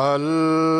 Allah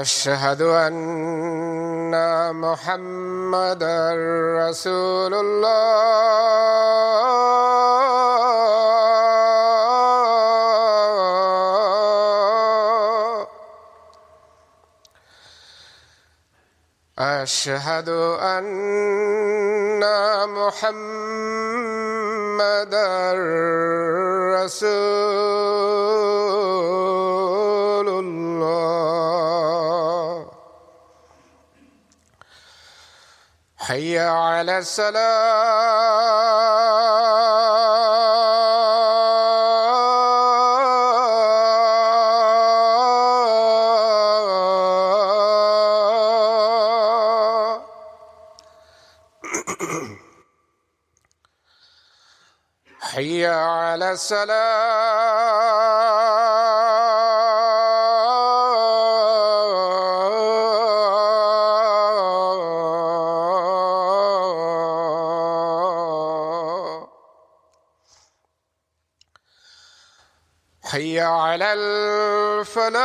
أشهد أن محمد رسول الله. أشهد أن محمد رسول حي على السلام. حي على السلام. حي على الفلاح.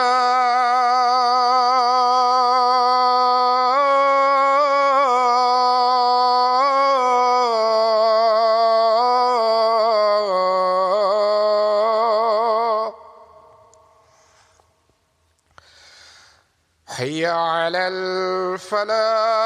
حي على الفلاح.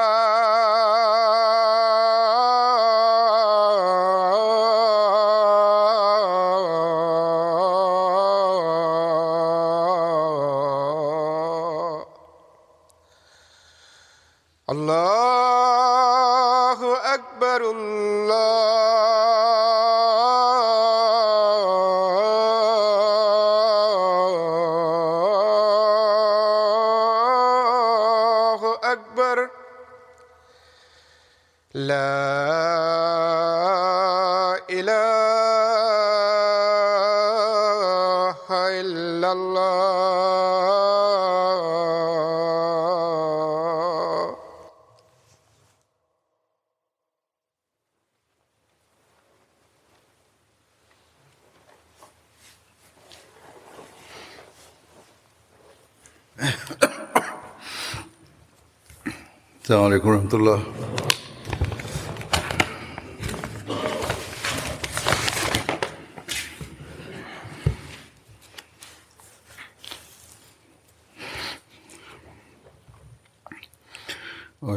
لا إله إلا الله. السلام عليكم ورحمة الله.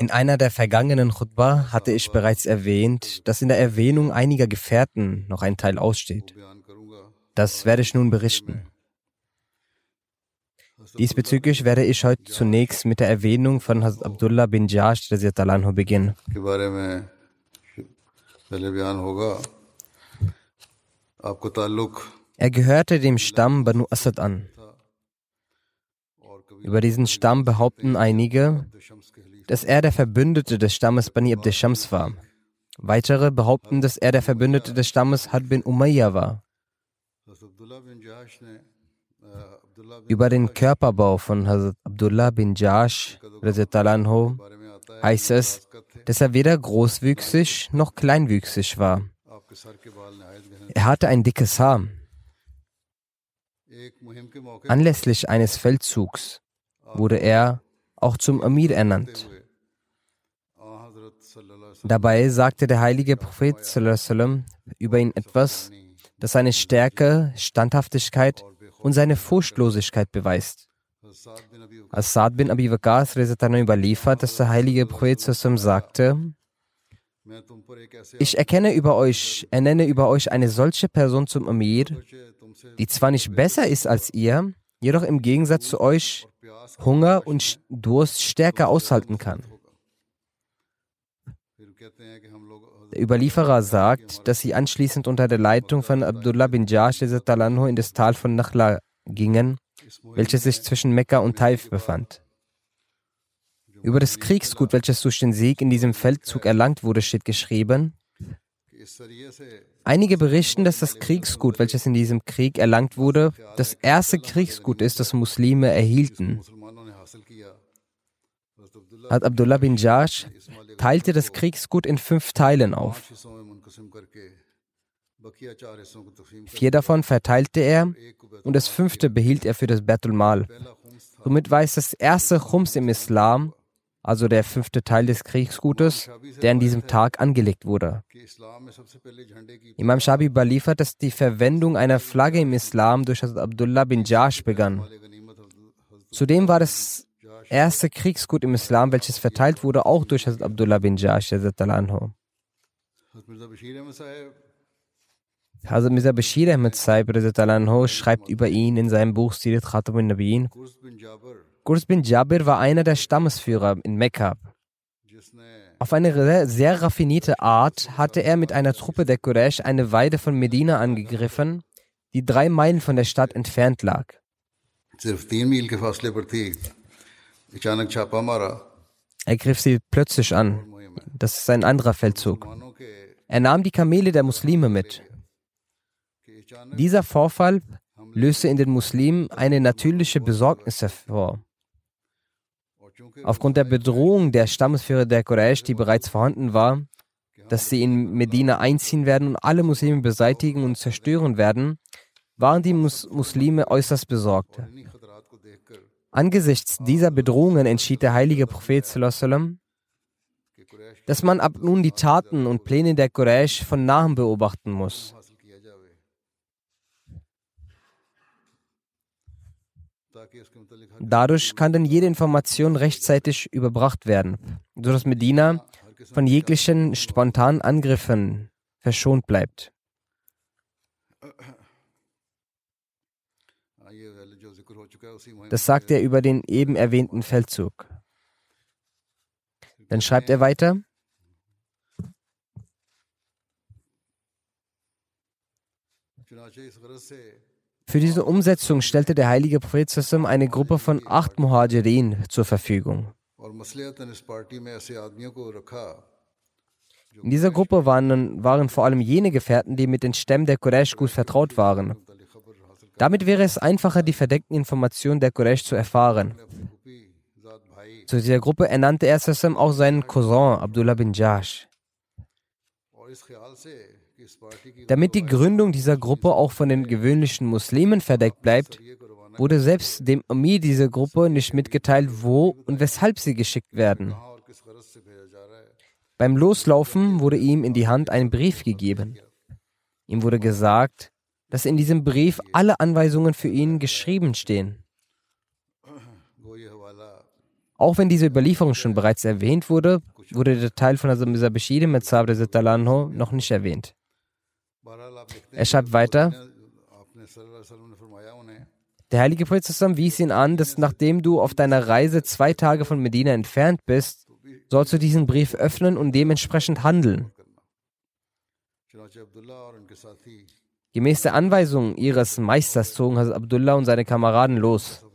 In einer der vergangenen Khutbah hatte ich bereits erwähnt, dass in der Erwähnung einiger Gefährten noch ein Teil aussteht. Das werde ich nun berichten. Diesbezüglich werde ich heute zunächst mit der Erwähnung von Hazrat Abdullah bin Jash anhu beginnen. Er gehörte dem Stamm Banu Asad an. Über diesen Stamm behaupten einige, dass er der Verbündete des Stammes Bani Abd Shams war. Weitere behaupten, dass er der Verbündete des Stammes Had bin Umayyah war. Über den Körperbau von Hazrat Abdullah bin Jash anhu, heißt es, dass er weder großwüchsig noch kleinwüchsig war. Er hatte ein dickes Haar. Anlässlich eines Feldzugs wurde er auch zum Amir ernannt. Dabei sagte der heilige Prophet über ihn etwas, das seine Stärke, Standhaftigkeit und seine Furchtlosigkeit beweist. Als bin Abi Waqas überliefert, dass der heilige Prophet sagte, ich erkenne über euch, ernenne über euch eine solche Person zum Amir, die zwar nicht besser ist als ihr, jedoch im Gegensatz zu euch Hunger und Durst stärker aushalten kann. Der Überlieferer sagt, dass sie anschließend unter der Leitung von Abdullah bin Jash in das Tal von Nachla gingen, welches sich zwischen Mekka und Taif befand. Über das Kriegsgut, welches durch den Sieg in diesem Feldzug erlangt wurde, steht geschrieben, Einige berichten, dass das Kriegsgut, welches in diesem Krieg erlangt wurde, das erste Kriegsgut ist, das Muslime erhielten hat Abdullah bin Jash teilte das Kriegsgut in fünf Teilen auf. Vier davon verteilte er und das fünfte behielt er für das Betul Mal. Somit war es das erste Chums im Islam, also der fünfte Teil des Kriegsgutes, der an diesem Tag angelegt wurde. Imam Shabi überliefert, dass die Verwendung einer Flagge im Islam durch Abdullah bin Jash begann. Zudem war das erste Kriegsgut im Islam, welches verteilt wurde, auch durch Hazrat Abdullah bin Jash. Hazrat Mirza Bashir Ahmed Saib schreibt über ihn in seinem Buch Sirat Khatam al-Nabiyin. Gurs bin Jabir war einer der Stammesführer in Mekka. Auf eine sehr, sehr raffinierte Art hatte er mit einer Truppe der Quraysh eine Weide von Medina angegriffen, die drei Meilen von der Stadt entfernt lag. Er griff sie plötzlich an. Das ist ein anderer Feldzug. Er nahm die Kamele der Muslime mit. Dieser Vorfall löste in den Muslimen eine natürliche Besorgnis hervor. Aufgrund der Bedrohung der Stammesführer der Quraysh, die bereits vorhanden war, dass sie in Medina einziehen werden und alle Muslime beseitigen und zerstören werden, waren die Muslime äußerst besorgt. Angesichts dieser Bedrohungen entschied der heilige Prophet, dass man ab nun die Taten und Pläne der Quraysh von nahem beobachten muss. Dadurch kann dann jede Information rechtzeitig überbracht werden, sodass Medina von jeglichen spontanen Angriffen verschont bleibt. Das sagt er über den eben erwähnten Feldzug. Dann schreibt er weiter. Für diese Umsetzung stellte der heilige Prophet Sassim eine Gruppe von acht Muhajirin zur Verfügung. In dieser Gruppe waren, waren vor allem jene Gefährten, die mit den Stämmen der Quraysh gut vertraut waren damit wäre es einfacher, die verdeckten Informationen der Quraysh zu erfahren. Zu dieser Gruppe ernannte er Sassam auch seinen Cousin Abdullah bin Jash. Damit die Gründung dieser Gruppe auch von den gewöhnlichen Muslimen verdeckt bleibt, wurde selbst dem Ami dieser Gruppe nicht mitgeteilt, wo und weshalb sie geschickt werden. Beim Loslaufen wurde ihm in die Hand ein Brief gegeben. Ihm wurde gesagt, dass in diesem Brief alle Anweisungen für ihn geschrieben stehen. Auch wenn diese Überlieferung schon bereits erwähnt wurde, wurde der Teil von Hazrat Mirza Bashir Metzab noch nicht erwähnt. Er schreibt weiter, der heilige Prophet wies ihn an, dass nachdem du auf deiner Reise zwei Tage von Medina entfernt bist, sollst du diesen Brief öffnen und dementsprechend handeln. Gemäß der Anweisung ihres Meisters zogen Hazrat Abdullah und seine Kameraden los.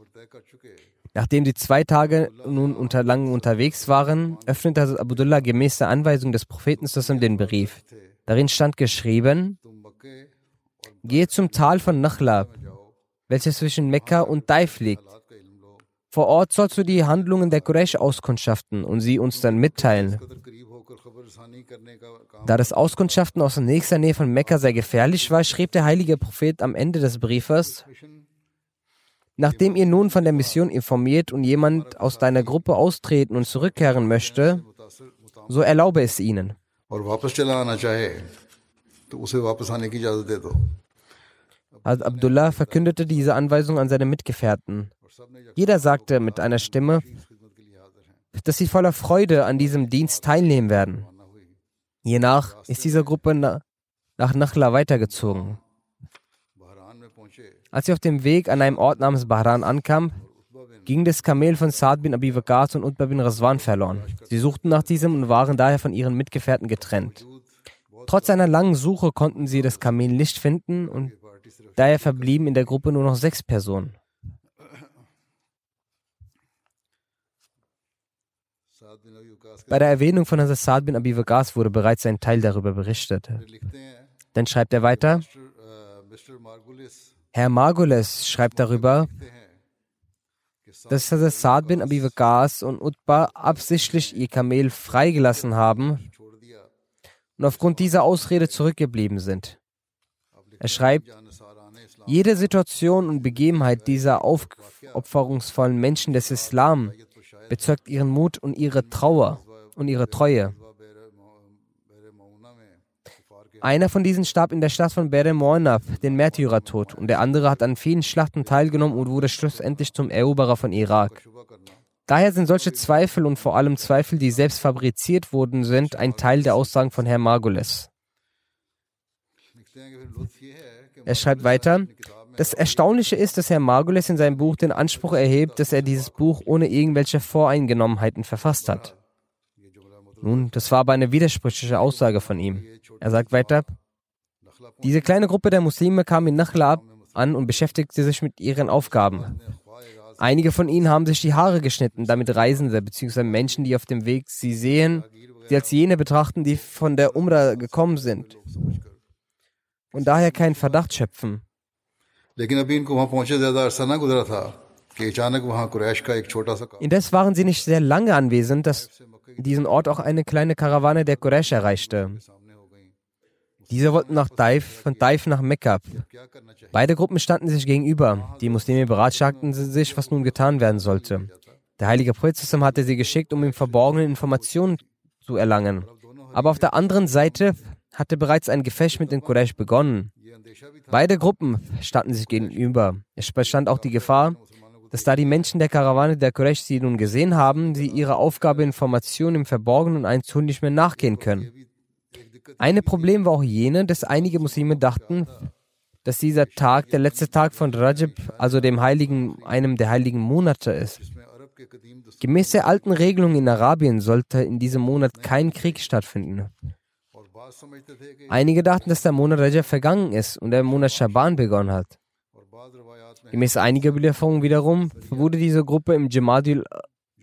Nachdem sie zwei Tage nun unter lang unterwegs waren, öffnete Hazrat Abdullah gemäß der Anweisung des Propheten den Brief. Darin stand geschrieben, Gehe zum Tal von Nachlab, welches zwischen Mekka und Daif liegt. Vor Ort sollst du die Handlungen der Quraysh auskundschaften und sie uns dann mitteilen. Da das Auskundschaften aus nächster Nähe von Mekka sehr gefährlich war, schrieb der heilige Prophet am Ende des Briefes, Nachdem ihr nun von der Mission informiert und jemand aus deiner Gruppe austreten und zurückkehren möchte, so erlaube es ihnen. Hazrat Abdullah verkündete diese Anweisung an seine Mitgefährten. Jeder sagte mit einer Stimme, dass sie voller Freude an diesem Dienst teilnehmen werden. Je nach ist diese Gruppe nach Nachla weitergezogen. Als sie auf dem Weg an einem Ort namens Bahran ankam, ging das Kamel von Saad bin Abi Waqas und Utbah bin Raswan verloren. Sie suchten nach diesem und waren daher von ihren Mitgefährten getrennt. Trotz einer langen Suche konnten sie das Kamel nicht finden und daher verblieben in der Gruppe nur noch sechs Personen. Bei der Erwähnung von Hazrat bin Abi Waqas wurde bereits ein Teil darüber berichtet. Dann schreibt er weiter, Herr Margulis schreibt darüber, dass Hazrat bin Abi Waqas und Utbah absichtlich ihr Kamel freigelassen haben und aufgrund dieser Ausrede zurückgeblieben sind. Er schreibt, jede Situation und Begebenheit dieser aufopferungsvollen Menschen des Islam bezeugt ihren Mut und ihre Trauer und ihre Treue. Einer von diesen starb in der Stadt von Bere Moinab, den Märtyrertod, und der andere hat an vielen Schlachten teilgenommen und wurde schlussendlich zum Eroberer von Irak. Daher sind solche Zweifel und vor allem Zweifel, die selbst fabriziert wurden, sind ein Teil der Aussagen von Herrn Margulis. Er schreibt weiter, das Erstaunliche ist, dass Herr Margules in seinem Buch den Anspruch erhebt, dass er dieses Buch ohne irgendwelche Voreingenommenheiten verfasst hat. Nun, das war aber eine widersprüchliche Aussage von ihm. Er sagt weiter, diese kleine Gruppe der Muslime kam in Nakhla an und beschäftigte sich mit ihren Aufgaben. Einige von ihnen haben sich die Haare geschnitten, damit Reisende bzw. Menschen, die auf dem Weg sie sehen, sie als jene betrachten, die von der Umrah gekommen sind und daher keinen Verdacht schöpfen. Indes waren sie nicht sehr lange anwesend, dass diesen Ort auch eine kleine Karawane der Quraysh erreichte. Diese wollten nach Daif, von Daif nach Mekka. Beide Gruppen standen sich gegenüber. Die Muslime beratschlagten sich, was nun getan werden sollte. Der heilige Prophet hatte sie geschickt, um ihm verborgene Informationen zu erlangen. Aber auf der anderen Seite hatte bereits ein Gefecht mit den Quraysh begonnen. Beide Gruppen standen sich gegenüber. Es bestand auch die Gefahr, dass da die Menschen der Karawane der Quraysh sie nun gesehen haben, sie ihrer Aufgabe Informationen im Verborgenen einzuholen nicht mehr nachgehen können. Ein Problem war auch jene, dass einige Muslime dachten, dass dieser Tag der letzte Tag von Rajab, also dem heiligen, einem der heiligen Monate ist. Gemäß der alten Regelung in Arabien sollte in diesem Monat kein Krieg stattfinden. Einige dachten, dass der Monat Rajab vergangen ist und der Monat Shaban begonnen hat. Gemäß einiger Überlieferungen wiederum wurde diese Gruppe im Jamadil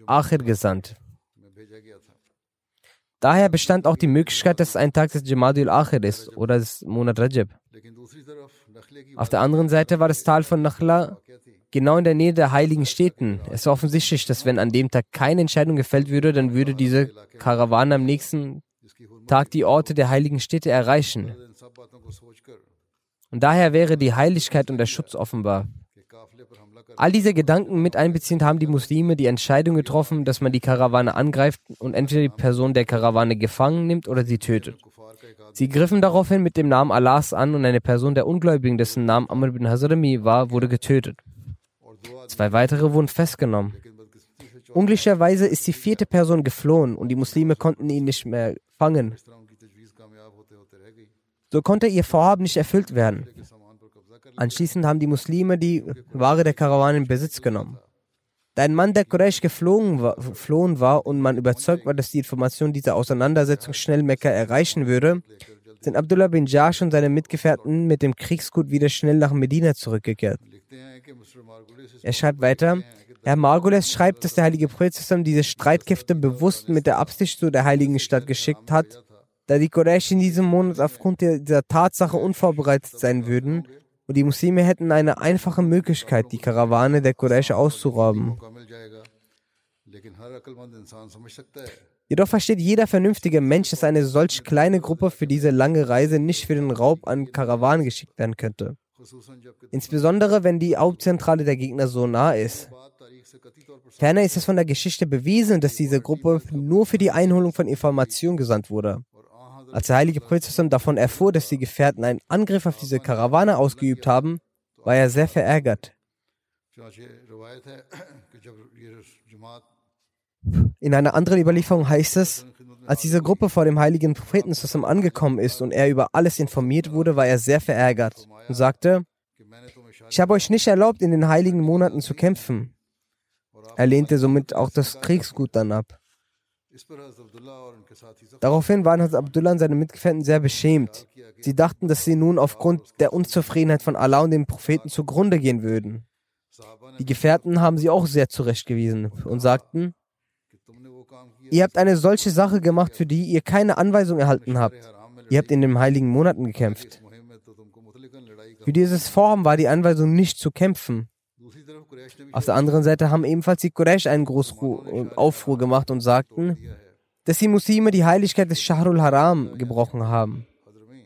Akhir gesandt. Daher bestand auch die Möglichkeit, dass ein Tag des Jamadil Akhir ist oder des Monat Rajab. Auf der anderen Seite war das Tal von Nakhla genau in der Nähe der heiligen Städten. Es war offensichtlich, dass wenn an dem Tag keine Entscheidung gefällt würde, dann würde diese Karawane am nächsten Tag die Orte der heiligen Städte erreichen. Und daher wäre die Heiligkeit und der Schutz offenbar. All diese Gedanken mit einbeziehend haben die Muslime die Entscheidung getroffen, dass man die Karawane angreift und entweder die Person der Karawane gefangen nimmt oder sie tötet. Sie griffen daraufhin mit dem Namen Allahs an und eine Person der Ungläubigen, dessen Name Amr bin Hazrami war, wurde getötet. Zwei weitere wurden festgenommen. Unglücklicherweise ist die vierte Person geflohen und die Muslime konnten ihn nicht mehr fangen. So konnte ihr Vorhaben nicht erfüllt werden. Anschließend haben die Muslime die Ware der Karawane in Besitz genommen. Da ein Mann der Quraysh geflohen war, geflohen war und man überzeugt war, dass die Information dieser Auseinandersetzung schnell Mekka erreichen würde, sind Abdullah bin Jash und seine Mitgefährten mit dem Kriegsgut wieder schnell nach Medina zurückgekehrt. Er schreibt weiter, Herr Margules schreibt, dass der heilige Prophet diese Streitkräfte bewusst mit der Absicht zu der heiligen Stadt geschickt hat, da die Quraysh in diesem Monat aufgrund dieser Tatsache unvorbereitet sein würden und die Muslime hätten eine einfache Möglichkeit, die Karawane der Quraysh auszurauben. Jedoch versteht jeder vernünftige Mensch, dass eine solch kleine Gruppe für diese lange Reise nicht für den Raub an Karawanen geschickt werden könnte. Insbesondere wenn die Hauptzentrale der Gegner so nah ist. Ferner ist es von der Geschichte bewiesen, dass diese Gruppe nur für die Einholung von Informationen gesandt wurde. Als der heilige Prophet davon erfuhr, dass die Gefährten einen Angriff auf diese Karawane ausgeübt haben, war er sehr verärgert. In einer anderen Überlieferung heißt es, als diese Gruppe vor dem heiligen Propheten angekommen ist und er über alles informiert wurde, war er sehr verärgert und sagte, ich habe euch nicht erlaubt, in den heiligen Monaten zu kämpfen. Er lehnte somit auch das Kriegsgut dann ab. Daraufhin waren Hazrat Abdullah und seine Mitgefährten sehr beschämt. Sie dachten, dass sie nun aufgrund der Unzufriedenheit von Allah und dem Propheten zugrunde gehen würden. Die Gefährten haben sie auch sehr zurechtgewiesen und sagten, ihr habt eine solche Sache gemacht, für die ihr keine Anweisung erhalten habt. Ihr habt in den heiligen Monaten gekämpft. Für dieses Vorhaben war die Anweisung nicht zu kämpfen. Auf der anderen Seite haben ebenfalls die Quraysh einen großen Aufruhr gemacht und sagten, dass die Muslime die Heiligkeit des Shahrul Haram gebrochen haben.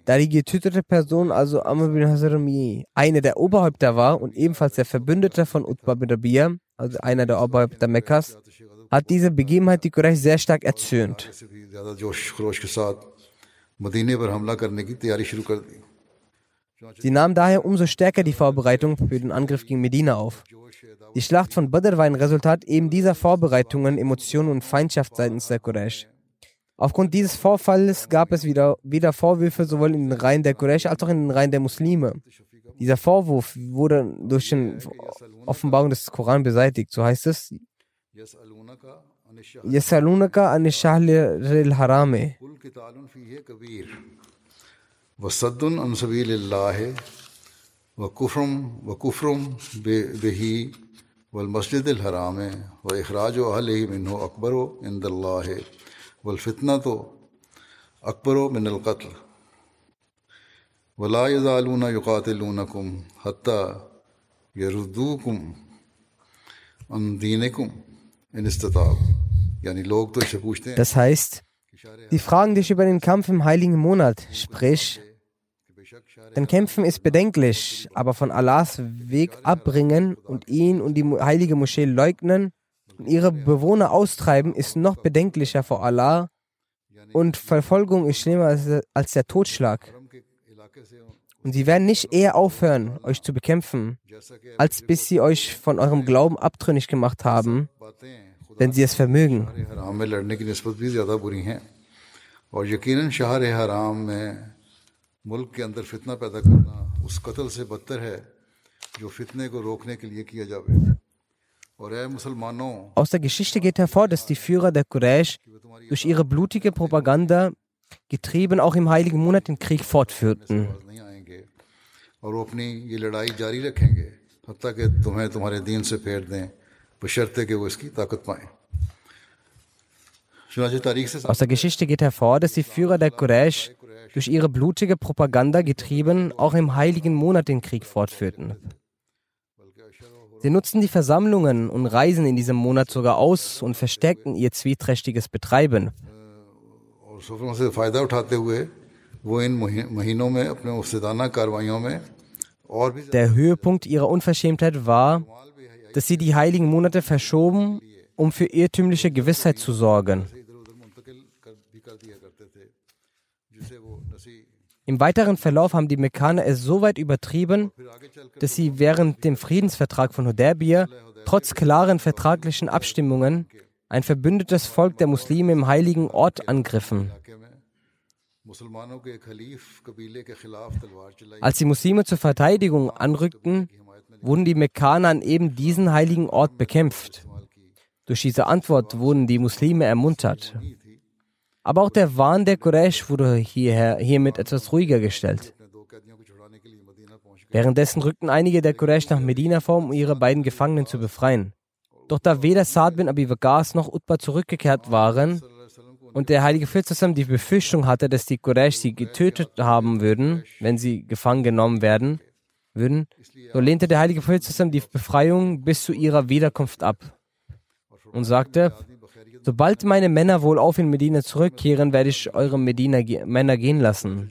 Da die getötete Person, also Amr bin Hazrami, eine der Oberhäupter war und ebenfalls der Verbündete von Utbah bin Rabia, also einer der Oberhäupter Mekkas, hat diese Begebenheit die Quraysh sehr stark erzürnt. Sie nahmen daher umso stärker die Vorbereitung für den Angriff gegen Medina auf. Die Schlacht von Badr war ein Resultat eben dieser Vorbereitungen, Emotionen und Feindschaft seitens der Quraysh. Aufgrund dieses Vorfalls gab es wieder, wieder Vorwürfe sowohl in den Reihen der Quraysh als auch in den Reihen der Muslime. Dieser Vorwurf wurde durch die Offenbarung des Koran beseitigt. So heißt es: Yasalunaka an harame وسدن انصبیل اللہ و کفرم و کفرم بہی و المسجد الحرام و اخراج و علیہ منہ اکبر و اند اللہ و الفتنہ تو اکبر و من القتل. ولا یزالون یقاتلونکم حتیٰ یردوکم عن دینکم ان استطاب یعنی لوگ تو اس سے پوچھتے ہیں Die fragen dich über den Kampf im heiligen Monat, sprich, denn Kämpfen ist bedenklich, aber von Allahs Weg abbringen und ihn und die heilige Moschee leugnen und ihre Bewohner austreiben, ist noch bedenklicher vor Allah und Verfolgung ist schlimmer als der Totschlag. Und sie werden nicht eher aufhören, euch zu bekämpfen, als bis sie euch von eurem Glauben abtrünnig gemacht haben, wenn sie es vermögen. और यकीनन शहर हराम में मुल्क के अंदर फितना पैदा करना उस कत्ल से बदतर है जो फितने को रोकने के लिए किया जावे और ऐ मुसलमानों Aus der Geschichte geht hervor, dass die Führer der Quraysh durch ihre blutige Propaganda getrieben auch im heiligen Monat den Krieg fortführten. Aus der Geschichte geht hervor, dass die Führer der Quraysh durch ihre blutige Propaganda getrieben auch im heiligen Monat den Krieg fortführten. Sie nutzten die Versammlungen und Reisen in diesem Monat sogar aus und verstärkten ihr zwieträchtiges Betreiben. Der Höhepunkt ihrer Unverschämtheit war, dass sie die heiligen Monate verschoben, um für irrtümliche Gewissheit zu sorgen. Im weiteren Verlauf haben die Mekkaner es so weit übertrieben, dass sie während dem Friedensvertrag von Hudaybiyah trotz klaren vertraglichen Abstimmungen ein verbündetes Volk der Muslime im heiligen Ort angriffen. Als die Muslime zur Verteidigung anrückten, wurden die Mekkaner an eben diesen heiligen Ort bekämpft. Durch diese Antwort wurden die Muslime ermuntert. Aber auch der Wahn der Quraysh wurde hierher, hiermit etwas ruhiger gestellt. Währenddessen rückten einige der Quraysh nach Medina vor, um ihre beiden Gefangenen zu befreien. Doch da weder Saad bin Abi Waqas noch Utbah zurückgekehrt waren und der heilige Fürst die Befürchtung hatte, dass die Quraysh sie getötet haben würden, wenn sie gefangen genommen werden, würden, so lehnte der heilige Prophet die Befreiung bis zu ihrer Wiederkunft ab und sagte, Sobald meine Männer wohl auf in Medina zurückkehren, werde ich eure Medina ge Männer gehen lassen.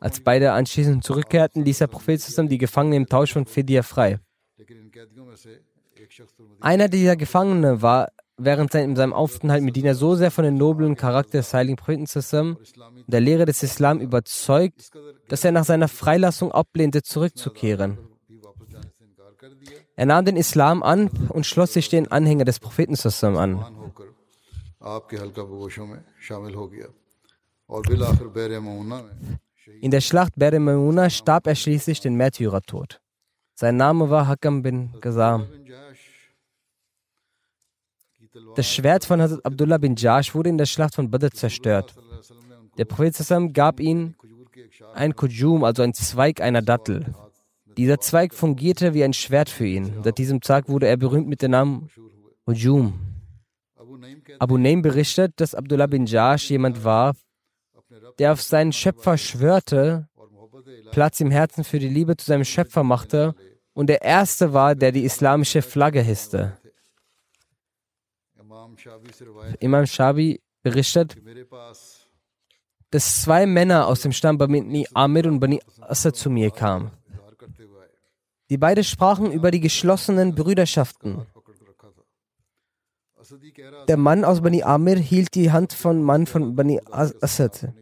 Als beide anschließend zurückkehrten, ließ der Prophet zusammen die Gefangenen im Tausch von Fidia frei. Einer dieser Gefangenen war während seinem Aufenthalt in Medina so sehr von dem noblen Charakter des heiligen Propheten zusammen, der Lehre des Islam überzeugt, dass er nach seiner Freilassung ablehnte, zurückzukehren. Er nahm den Islam an und schloss sich den Anhänger des Propheten zusammen an. In der Schlacht Bere Mauna starb er schließlich den Märtyrertod. Sein Name war Hakam bin Ghazam. Das Schwert von Hazrat Abdullah bin Jash wurde in der Schlacht von Badr zerstört. Der Prophet gab ihm ein Kujum, also ein Zweig einer Dattel. Dieser Zweig fungierte wie ein Schwert für ihn. Seit diesem Tag wurde er berühmt mit dem Namen Kujum. Abu Naim berichtet, dass Abdullah bin Jash jemand war, der auf seinen Schöpfer schwörte, Platz im Herzen für die Liebe zu seinem Schöpfer machte und der Erste war, der die islamische Flagge hisste. Imam Shabi berichtet, dass zwei Männer aus dem Stamm Bani Amir und Bani Asa zu mir kamen. Die beiden sprachen über die geschlossenen Brüderschaften. Der Mann aus Bani Amir hielt die Hand von Mann von Bani Asad.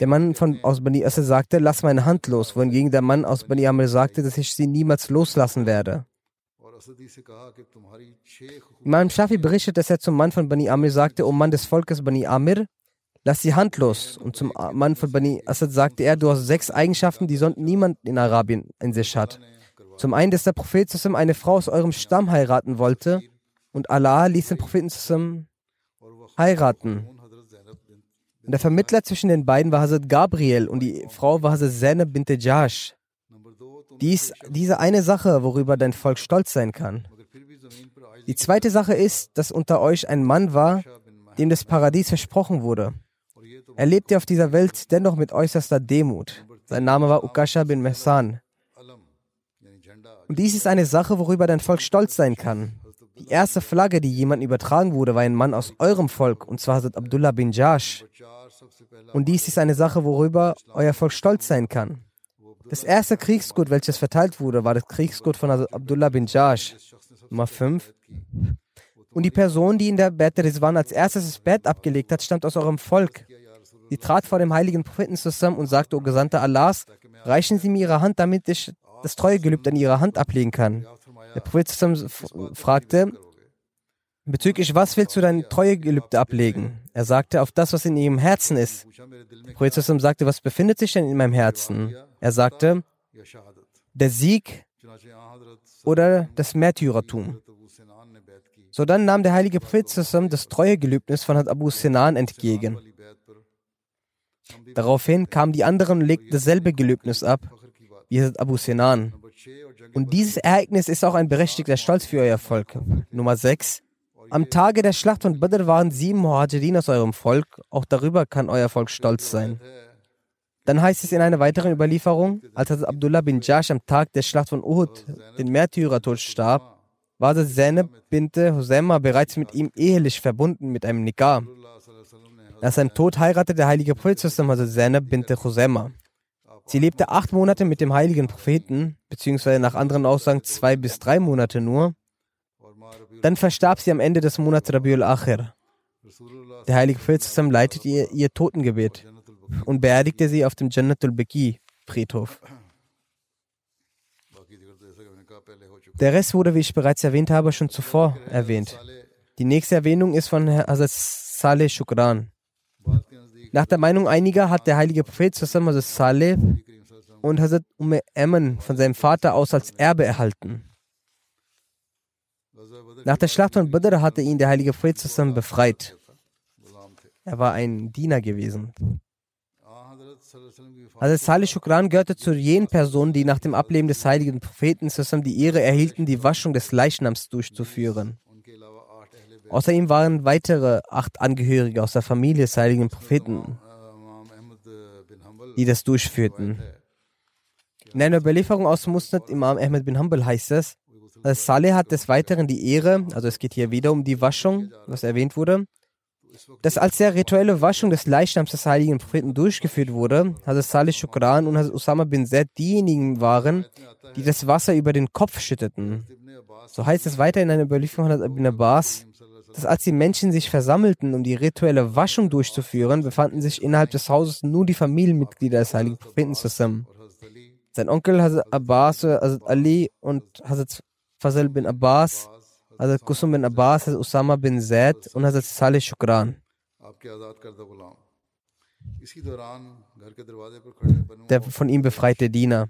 Der Mann von, aus Bani Asad sagte, lass meine Hand los, wohingegen der Mann aus Bani Amir sagte, dass ich sie niemals loslassen werde. Imam Shafi berichtet, dass er zum Mann von Bani Amir sagte, O Mann des Volkes Bani Amir, lass die Hand los. Und zum Mann von Bani Asad sagte er, du hast sechs Eigenschaften, die sonst niemand in Arabien in sich hat. Zum einen, dass der Prophet Sassam eine Frau aus eurem Stamm heiraten wollte und Allah ließ den Propheten Sassam heiraten. Und der Vermittler zwischen den beiden war Hazrat Gabriel und die Frau war Hazrat Zainab bint Jash. Dies, diese eine Sache, worüber dein Volk stolz sein kann. Die zweite Sache ist, dass unter euch ein Mann war, dem das Paradies versprochen wurde. Er lebte auf dieser Welt dennoch mit äußerster Demut. Sein Name war Ukasha bin Mehsan. Und dies ist eine Sache, worüber dein Volk stolz sein kann. Die erste Flagge, die jemandem übertragen wurde, war ein Mann aus eurem Volk, und zwar Hazrat Abdullah bin Jash. Und dies ist eine Sache, worüber euer Volk stolz sein kann. Das erste Kriegsgut, welches verteilt wurde, war das Kriegsgut von Hazrat Abdullah bin Jash. Nummer 5. Und die Person, die in der Bett Rizwan als erstes das Bett abgelegt hat, stammt aus eurem Volk. Sie trat vor dem heiligen Propheten zusammen und sagte, O Gesandter Allahs, reichen Sie mir Ihre Hand, damit ich das Treuegelübde an Ihrer Hand ablegen kann. Der Prophet fragte, bezüglich was willst du dein Treuegelübde ablegen? Er sagte, auf das, was in Ihrem Herzen ist. Der Prophet sagte, was befindet sich denn in meinem Herzen? Er sagte, der Sieg oder das Märtyrertum. So dann nahm der heilige Prophet zusammen das Treuegelübnis von Abu Sinan entgegen. Daraufhin kamen die anderen und legten dasselbe Gelübnis ab, wie Abu Sinan. Und dieses Ereignis ist auch ein berechtigter Stolz für euer Volk. Nummer 6. Am Tage der Schlacht von Badr waren sieben Muhajirin aus eurem Volk. Auch darüber kann euer Volk stolz sein. Dann heißt es in einer weiteren Überlieferung, als Abdullah bin Jash am Tag der Schlacht von Uhud den Märtyrertod starb, war Zainab binte Husayma bereits mit ihm ehelich verbunden mit einem Nikah. Nach seinem Tod heiratete der heilige Prophet Zainab binte Husayma. Sie lebte acht Monate mit dem heiligen Propheten, beziehungsweise nach anderen Aussagen zwei bis drei Monate nur. Dann verstarb sie am Ende des Monats Rabiul Akhir. Der heilige Prophet leitete ihr, ihr Totengebet und beerdigte sie auf dem Jannatul Beki Friedhof. Der Rest wurde, wie ich bereits erwähnt habe, schon zuvor erwähnt. Die nächste Erwähnung ist von Hazrat Saleh Shukran. Nach der Meinung einiger hat der heilige Prophet zusammen Hazrat Saleh und Hazrat Umm Emmen von seinem Vater aus als Erbe erhalten. Nach der Schlacht von Badr hatte ihn der heilige Prophet zusammen befreit. Er war ein Diener gewesen. Hazrat Salih Shukran gehörte zu jenen Personen, die nach dem Ableben des heiligen Propheten zusammen die Ehre erhielten, die Waschung des Leichnams durchzuführen. Außer ihm waren weitere acht Angehörige aus der Familie des heiligen Propheten, die das durchführten. In einer Überlieferung aus Musnad Imam Ahmed bin Hanbal heißt es, dass Saleh hat des Weiteren die Ehre, also es geht hier wieder um die Waschung, was erwähnt wurde, dass als der rituelle Waschung des Leichnams des heiligen Propheten durchgeführt wurde, Hazrat Salih Shukran und Hazrat Usama bin Zaid diejenigen waren, die das Wasser über den Kopf schütteten. So heißt es weiter in einer Überlieferung von Hazrat Ibn Abbas, dass als die Menschen sich versammelten, um die rituelle Waschung durchzuführen, befanden sich innerhalb des Hauses nur die Familienmitglieder des heiligen Propheten zusammen. Sein Onkel Hazrat Abbas, Hazrat Ali und Hazrat Fazl bin Abbas Hazrat Kusum bin Abbas, Hazrat Usama bin Zaid und Hazrat Salih Shukran. Der von ihm befreite Diener.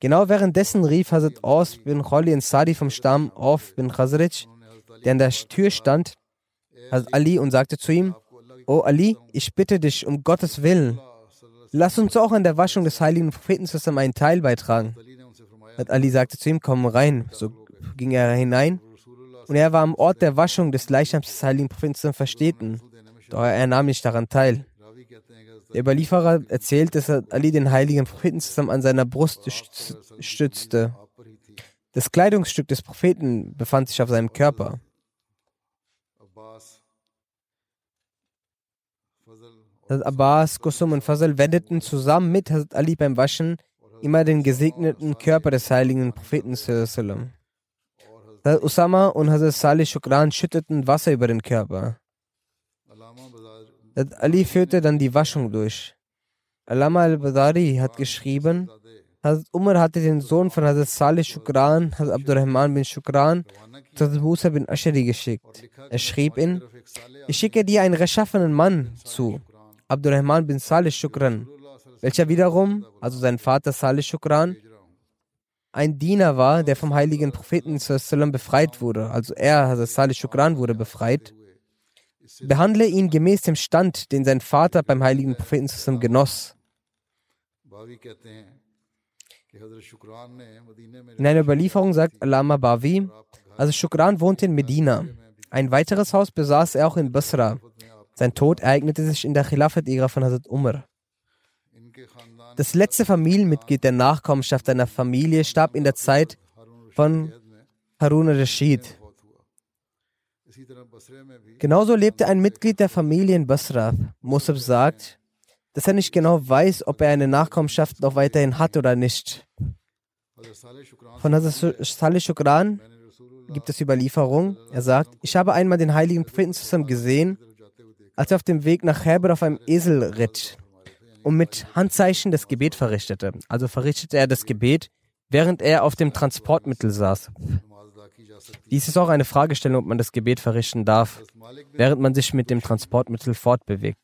Genau währenddessen rief Hazrat Aus bin Khali Sadi vom Stamm Auf bin Khazraj, der an der Tür stand, Hazrat Ali und sagte zu ihm, O Ali, ich bitte dich um Gottes Willen, lass uns auch an der Waschung des heiligen Propheten zusammen einen Teil beitragen. Hazrat Ali sagte zu ihm, komm rein. So ging er hinein und er war am Ort der Waschung des Leichnams des heiligen Propheten versteten, doch er nahm nicht daran teil. Der Überlieferer erzählt, dass Ali den heiligen Propheten zusammen an seiner Brust stützte. Das Kleidungsstück des Propheten befand sich auf seinem Körper. Hazrat Abbas, Kusum und Fazl wendeten zusammen mit Hazrat Ali beim Waschen immer den gesegneten Körper des heiligen Propheten. Hazrat Usama und Hazrat Salih Shukran schütteten Wasser über den Körper. Hazrat Ali führte dann die Waschung durch. Alama al-Badari hat geschrieben, Hazrat Umar hatte den Sohn von Hazrat Salih Shukran, Hazrat Abdurrahman bin Shukran, zu Hazrat Musa bin Ashari geschickt. Er schrieb ihn, ich schicke dir einen rechtschaffenen Mann zu, Abdurrahman bin Salih Shukran, welcher wiederum, also sein Vater Salih Shukran, ein Diener war, der vom heiligen Propheten befreit wurde. Also er, Hazrat Salih Shukran, wurde befreit. Behandle ihn gemäß dem Stand, den sein Vater beim heiligen Propheten genoss. In einer Überlieferung sagt Alama Bavi, also Shukran wohnte in Medina. Ein weiteres Haus besaß er auch in Basra. Sein Tod ereignete sich in der Khilafat-Ära von Hazrat Umar. Das letzte Familienmitglied der Nachkommenschaft seiner Familie starb in der Zeit von Harun al-Rashid. Genauso lebte ein Mitglied der Familie in Basra. Musab sagt, dass er nicht genau weiß, ob er eine Nachkommenschaft noch weiterhin hat oder nicht. Von Hazrat Salih Shukran gibt es Überlieferung. Er sagt, ich habe einmal den heiligen Propheten zusammen gesehen als er auf dem Weg nach Herber auf einem Esel ritt und mit Handzeichen das Gebet verrichtete. Also verrichtete er das Gebet, während er auf dem Transportmittel saß. Dies ist auch eine Fragestellung, ob man das Gebet verrichten darf, während man sich mit dem Transportmittel fortbewegt.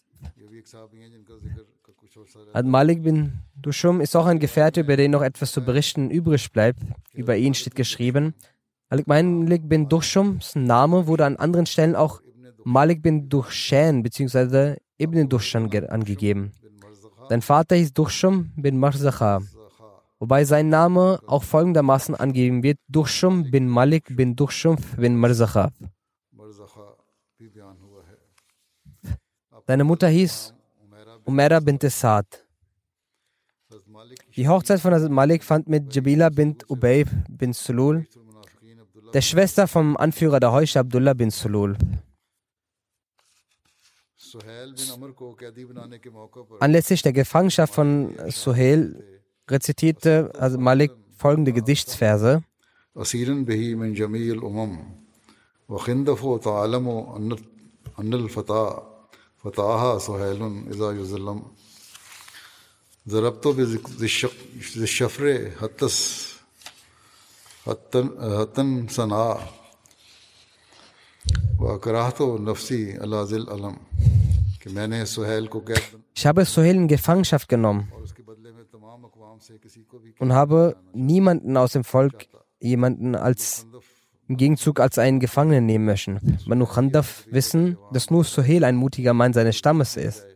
Al-Malik bin Dushum ist auch ein Gefährte, über den noch etwas zu berichten übrig bleibt. Über ihn steht geschrieben, Al-Malik bin Dushums Name wurde an anderen Stellen auch Malik bin Duchshan bzw. Ibn Dushan angegeben. Sein Vater hieß Dushum bin Marzacha, wobei sein Name auch folgendermaßen angegeben wird: Dushum bin Malik bin Dushum bin Marzacha. Seine Mutter hieß Umera bint Saad. Die Hochzeit von Hazrat Malik fand mit Jabila bint Ubay bin Sulul, der Schwester vom Anführer der Heusch Abdullah bin Sulul. Anlässlich der Gefangenschaft von Suhail rezitierte Malik folgende Gedichtsverse. فتاها سهيل إذا يظلم ضربت بالشفر حتى حتى صنع وكرهت نفسي على ذي الألم Ich habe Suhail in Gefangenschaft genommen und habe niemanden aus dem Volk, jemanden als im Gegenzug als einen Gefangenen nehmen möchten. Banu Khandaf wissen, dass nur Suhail ein mutiger Mann seines Stammes ist,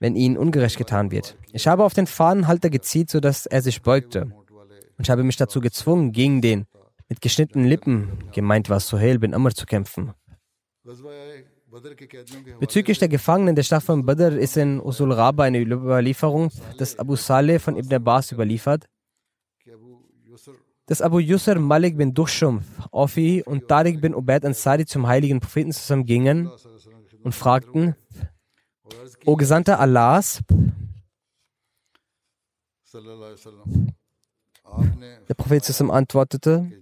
wenn ihnen ungerecht getan wird. Ich habe auf den Fahnenhalter gezielt, sodass er sich beugte. Und ich habe mich dazu gezwungen, gegen den mit geschnittenen Lippen, gemeint war Suhail bin Amr, zu kämpfen. Bezüglich der Gefangenen der Stadt von Badr ist in Usul Raba eine Überlieferung des Abu Saleh von Ibn Abbas überliefert, dass Abu Yusr Malik bin Dushum, Ofi und Tariq bin Ubaid Ansari zum heiligen Propheten zusammen gingen und fragten, O Gesandter Allahs, der Prophet zusammen antwortete,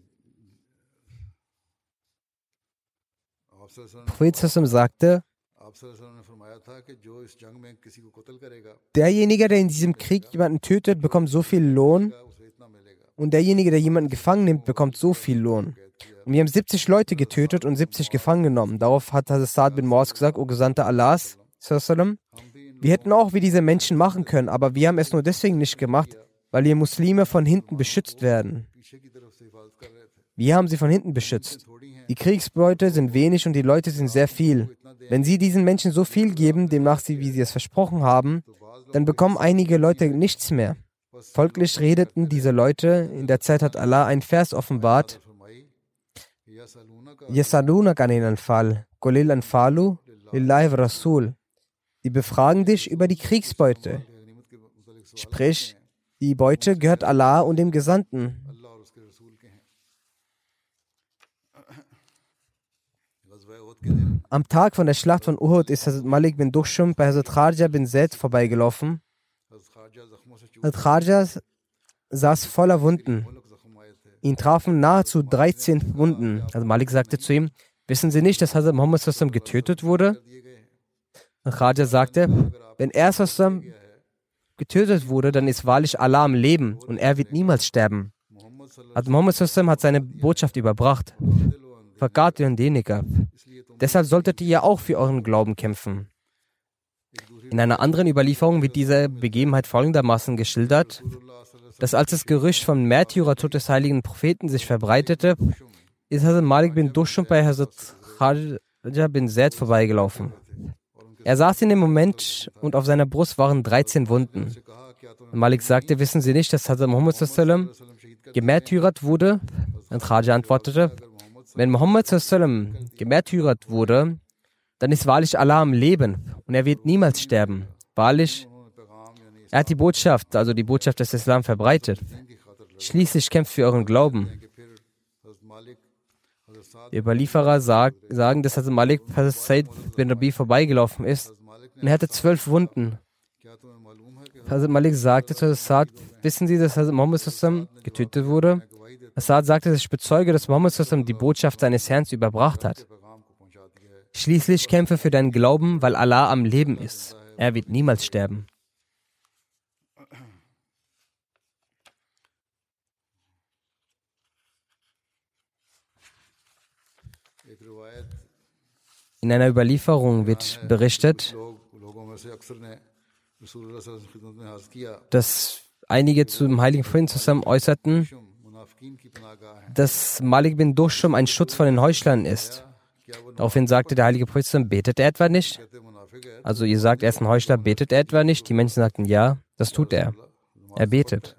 Prophet sagte, derjenige, der in diesem Krieg jemanden tötet, bekommt so viel Lohn und derjenige, der jemanden gefangen nimmt, bekommt so viel Lohn. Und wir haben 70 Leute getötet und 70 gefangen genommen. Darauf hat Hazrat bin Mors gesagt, O Gesandter Allahs, wir hätten auch wie diese Menschen machen können, aber wir haben es nur deswegen nicht gemacht, weil wir Muslime von hinten beschützt werden. Wir haben sie von hinten beschützt. Die Kriegsbeute sind wenig und die Leute sind sehr viel. Wenn Sie diesen Menschen so viel geben, demnach sie, wie sie es versprochen haben, dann bekommen einige Leute nichts mehr. Folglich redeten diese Leute, in der Zeit hat Allah einen Vers offenbart. Sie befragen dich über die Kriegsbeute. Sprich, die Beute gehört Allah und dem Gesandten. Am Tag von der Schlacht von Uhud ist Hazrat Malik bin Dushum bei Hazrat Kharja bin Zaid vorbeigelaufen. Hazrat Kharja saß voller Wunden. Ihn trafen nahezu 13 Wunden. Also Malik sagte zu ihm, wissen Sie nicht, dass Hazrat Muhammad Sassam getötet wurde? Und Kharja sagte, wenn er Sassam getötet wurde, dann ist wahrlich Allah am Leben und er wird niemals sterben. Hazrat Muhammad Sassam hat seine Botschaft überbracht. Vergat ihren Deniger. Deshalb solltet ihr auch für euren Glauben kämpfen. In einer anderen Überlieferung wird diese Begebenheit folgendermaßen geschildert, dass als das Gerücht vom Märtyrertod des heiligen Propheten sich verbreitete, ist Hazrat Malik bin Dushum bei Hazrat Khaja bin Zaid vorbeigelaufen. Er saß in dem Moment und auf seiner Brust waren 13 Wunden. Malik sagte, wissen Sie nicht, dass Hazrat Muhammad gemärtyrert wurde? Und Khaja antwortete, wenn Muhammad gemärtyrert wurde, dann ist wahrlich Allah am Leben und er wird niemals sterben. Wahrlich, er hat die Botschaft, also die Botschaft des Islam verbreitet. Schließlich kämpft für euren Glauben. Die Überlieferer sag, sagen, dass Hazrat Malik Said bin Rabi vorbeigelaufen ist und er hatte zwölf Wunden. Hazrat Malik sagte zu Assad, wissen Sie, dass Hazrat Muhammad Sassam getötet wurde? Assad sagte, dass ich bezeuge, dass Mohammed Sassam die Botschaft seines Herrn überbracht hat. Schließlich kämpfe für deinen Glauben, weil Allah am Leben ist. Er wird niemals sterben. In einer Überlieferung wird berichtet, dass einige zum Heiligen Frieden zusammen äußerten, dass Malik bin Duschum ein Schutz von den Heuchlern ist. Daraufhin sagte der heilige Prophet, betet er etwa nicht? Also ihr sagt, er ist ein Heuchler, betet er etwa nicht? Die Menschen sagten, ja, das tut er. Er betet.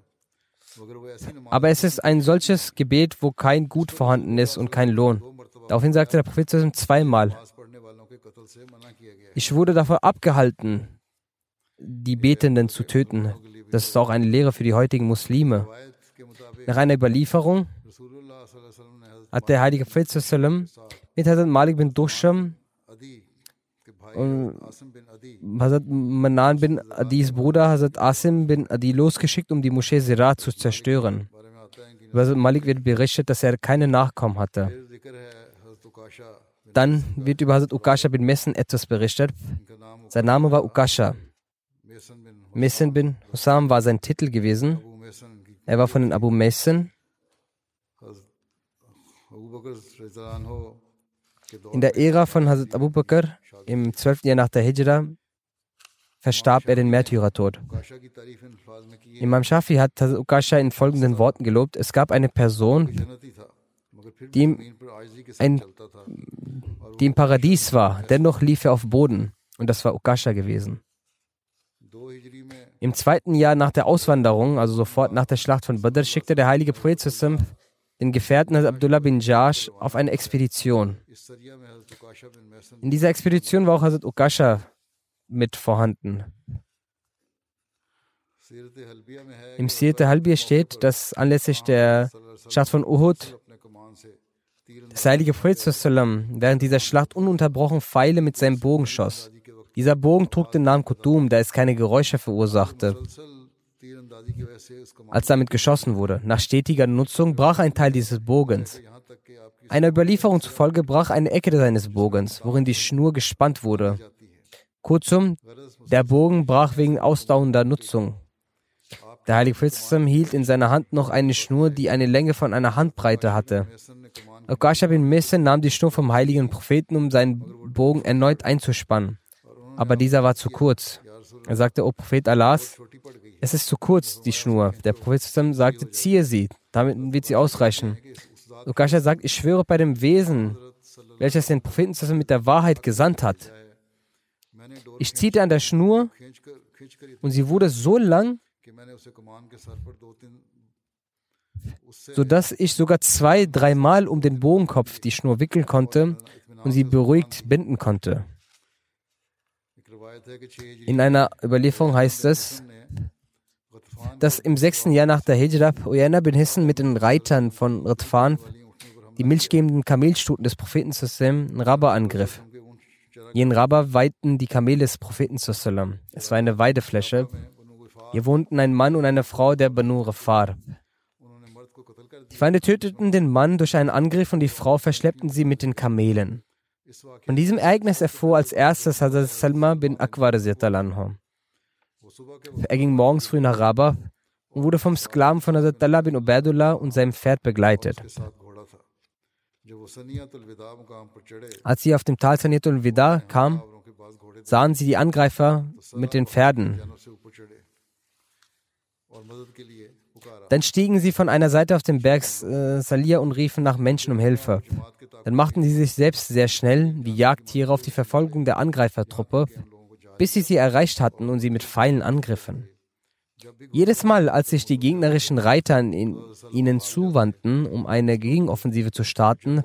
Aber es ist ein solches Gebet, wo kein Gut vorhanden ist und kein Lohn. Daraufhin sagte der Prophet zweimal, ich wurde davon abgehalten, die Betenden zu töten. Das ist auch eine Lehre für die heutigen Muslime. Nach einer Überlieferung hat der heilige Prophet mit Hazrat Malik bin Dusham und Hazrat Manan bin Adis Bruder Hazrat Asim bin Adi losgeschickt, um die Moschee Sirat zu zerstören. Über Hazrat Malik wird berichtet, dass er keine Nachkommen hatte. Dann wird über Hazrat Ukasha bin Messen etwas berichtet. Sein Name war Ukasha. Messen bin Hussam war sein Titel gewesen. Er war von den Abu Messen. In der Ära von Hazrat Abu Bakr, im 12. Jahr nach der Hijra, verstarb er den Märtyrertod. Imam Shafi hat Ukasha in folgenden Worten gelobt: Es gab eine Person, die im, ein, die im Paradies war, dennoch lief er auf Boden. Und das war Ukasha gewesen. Im zweiten Jahr nach der Auswanderung, also sofort nach der Schlacht von Badr, schickte der heilige Prophet den Gefährten Abdullah bin Jash auf eine Expedition. In dieser Expedition war auch Hazrat Ukasha mit vorhanden. Im Sirte Halbir steht, dass anlässlich der Schlacht von Uhud das heilige Prophet während dieser Schlacht ununterbrochen Pfeile mit seinem Bogen schoss. Dieser Bogen trug den Namen Kutum, da es keine Geräusche verursachte. Als damit geschossen wurde, nach stetiger Nutzung brach ein Teil dieses Bogens. Einer Überlieferung zufolge brach eine Ecke seines Bogens, worin die Schnur gespannt wurde. Kurzum, der Bogen brach wegen ausdauernder Nutzung. Der heilige Prophet hielt in seiner Hand noch eine Schnur, die eine Länge von einer Handbreite hatte. Okasha bin Messen nahm die Schnur vom heiligen Propheten, um seinen Bogen erneut einzuspannen aber dieser war zu kurz. Er sagte, O Prophet Allahs, es ist zu kurz, die Schnur. Der Prophet sagte, ziehe sie, damit wird sie ausreichen. Ukasha sagt, ich schwöre bei dem Wesen, welches den Propheten mit der Wahrheit gesandt hat. Ich ziehte an der Schnur und sie wurde so lang, sodass ich sogar zwei, dreimal um den Bogenkopf die Schnur wickeln konnte und sie beruhigt binden konnte. In einer Überlieferung heißt es, dass im sechsten Jahr nach der Hijra Uyana bin Hissen mit den Reitern von Ritfan die milchgebenden Kamelstuten des Propheten in Rabba angriff. Jen Rabba weihten die Kamele des Propheten. Es war eine Weidefläche. Hier wohnten ein Mann und eine Frau der Banu Rafar. Die Feinde töteten den Mann durch einen Angriff und die Frau verschleppten sie mit den Kamelen. Von diesem Ereignis erfuhr als erstes Hazrat Salma bin Akbar. Er ging morgens früh nach Rabah und wurde vom Sklaven von Hazrat Tallah bin Ubaidullah und seinem Pferd begleitet. Als sie auf dem Tal Saniatul Wida kam, sahen sie die Angreifer mit den Pferden. Dann stiegen sie von einer Seite auf den Berg äh, Salia und riefen nach Menschen um Hilfe dann machten sie sich selbst sehr schnell wie Jagdtiere auf die Verfolgung der Angreifertruppe, bis sie sie erreicht hatten und sie mit Pfeilen angriffen. Jedes Mal, als sich die gegnerischen Reiter ihnen zuwandten, um eine Gegenoffensive zu starten,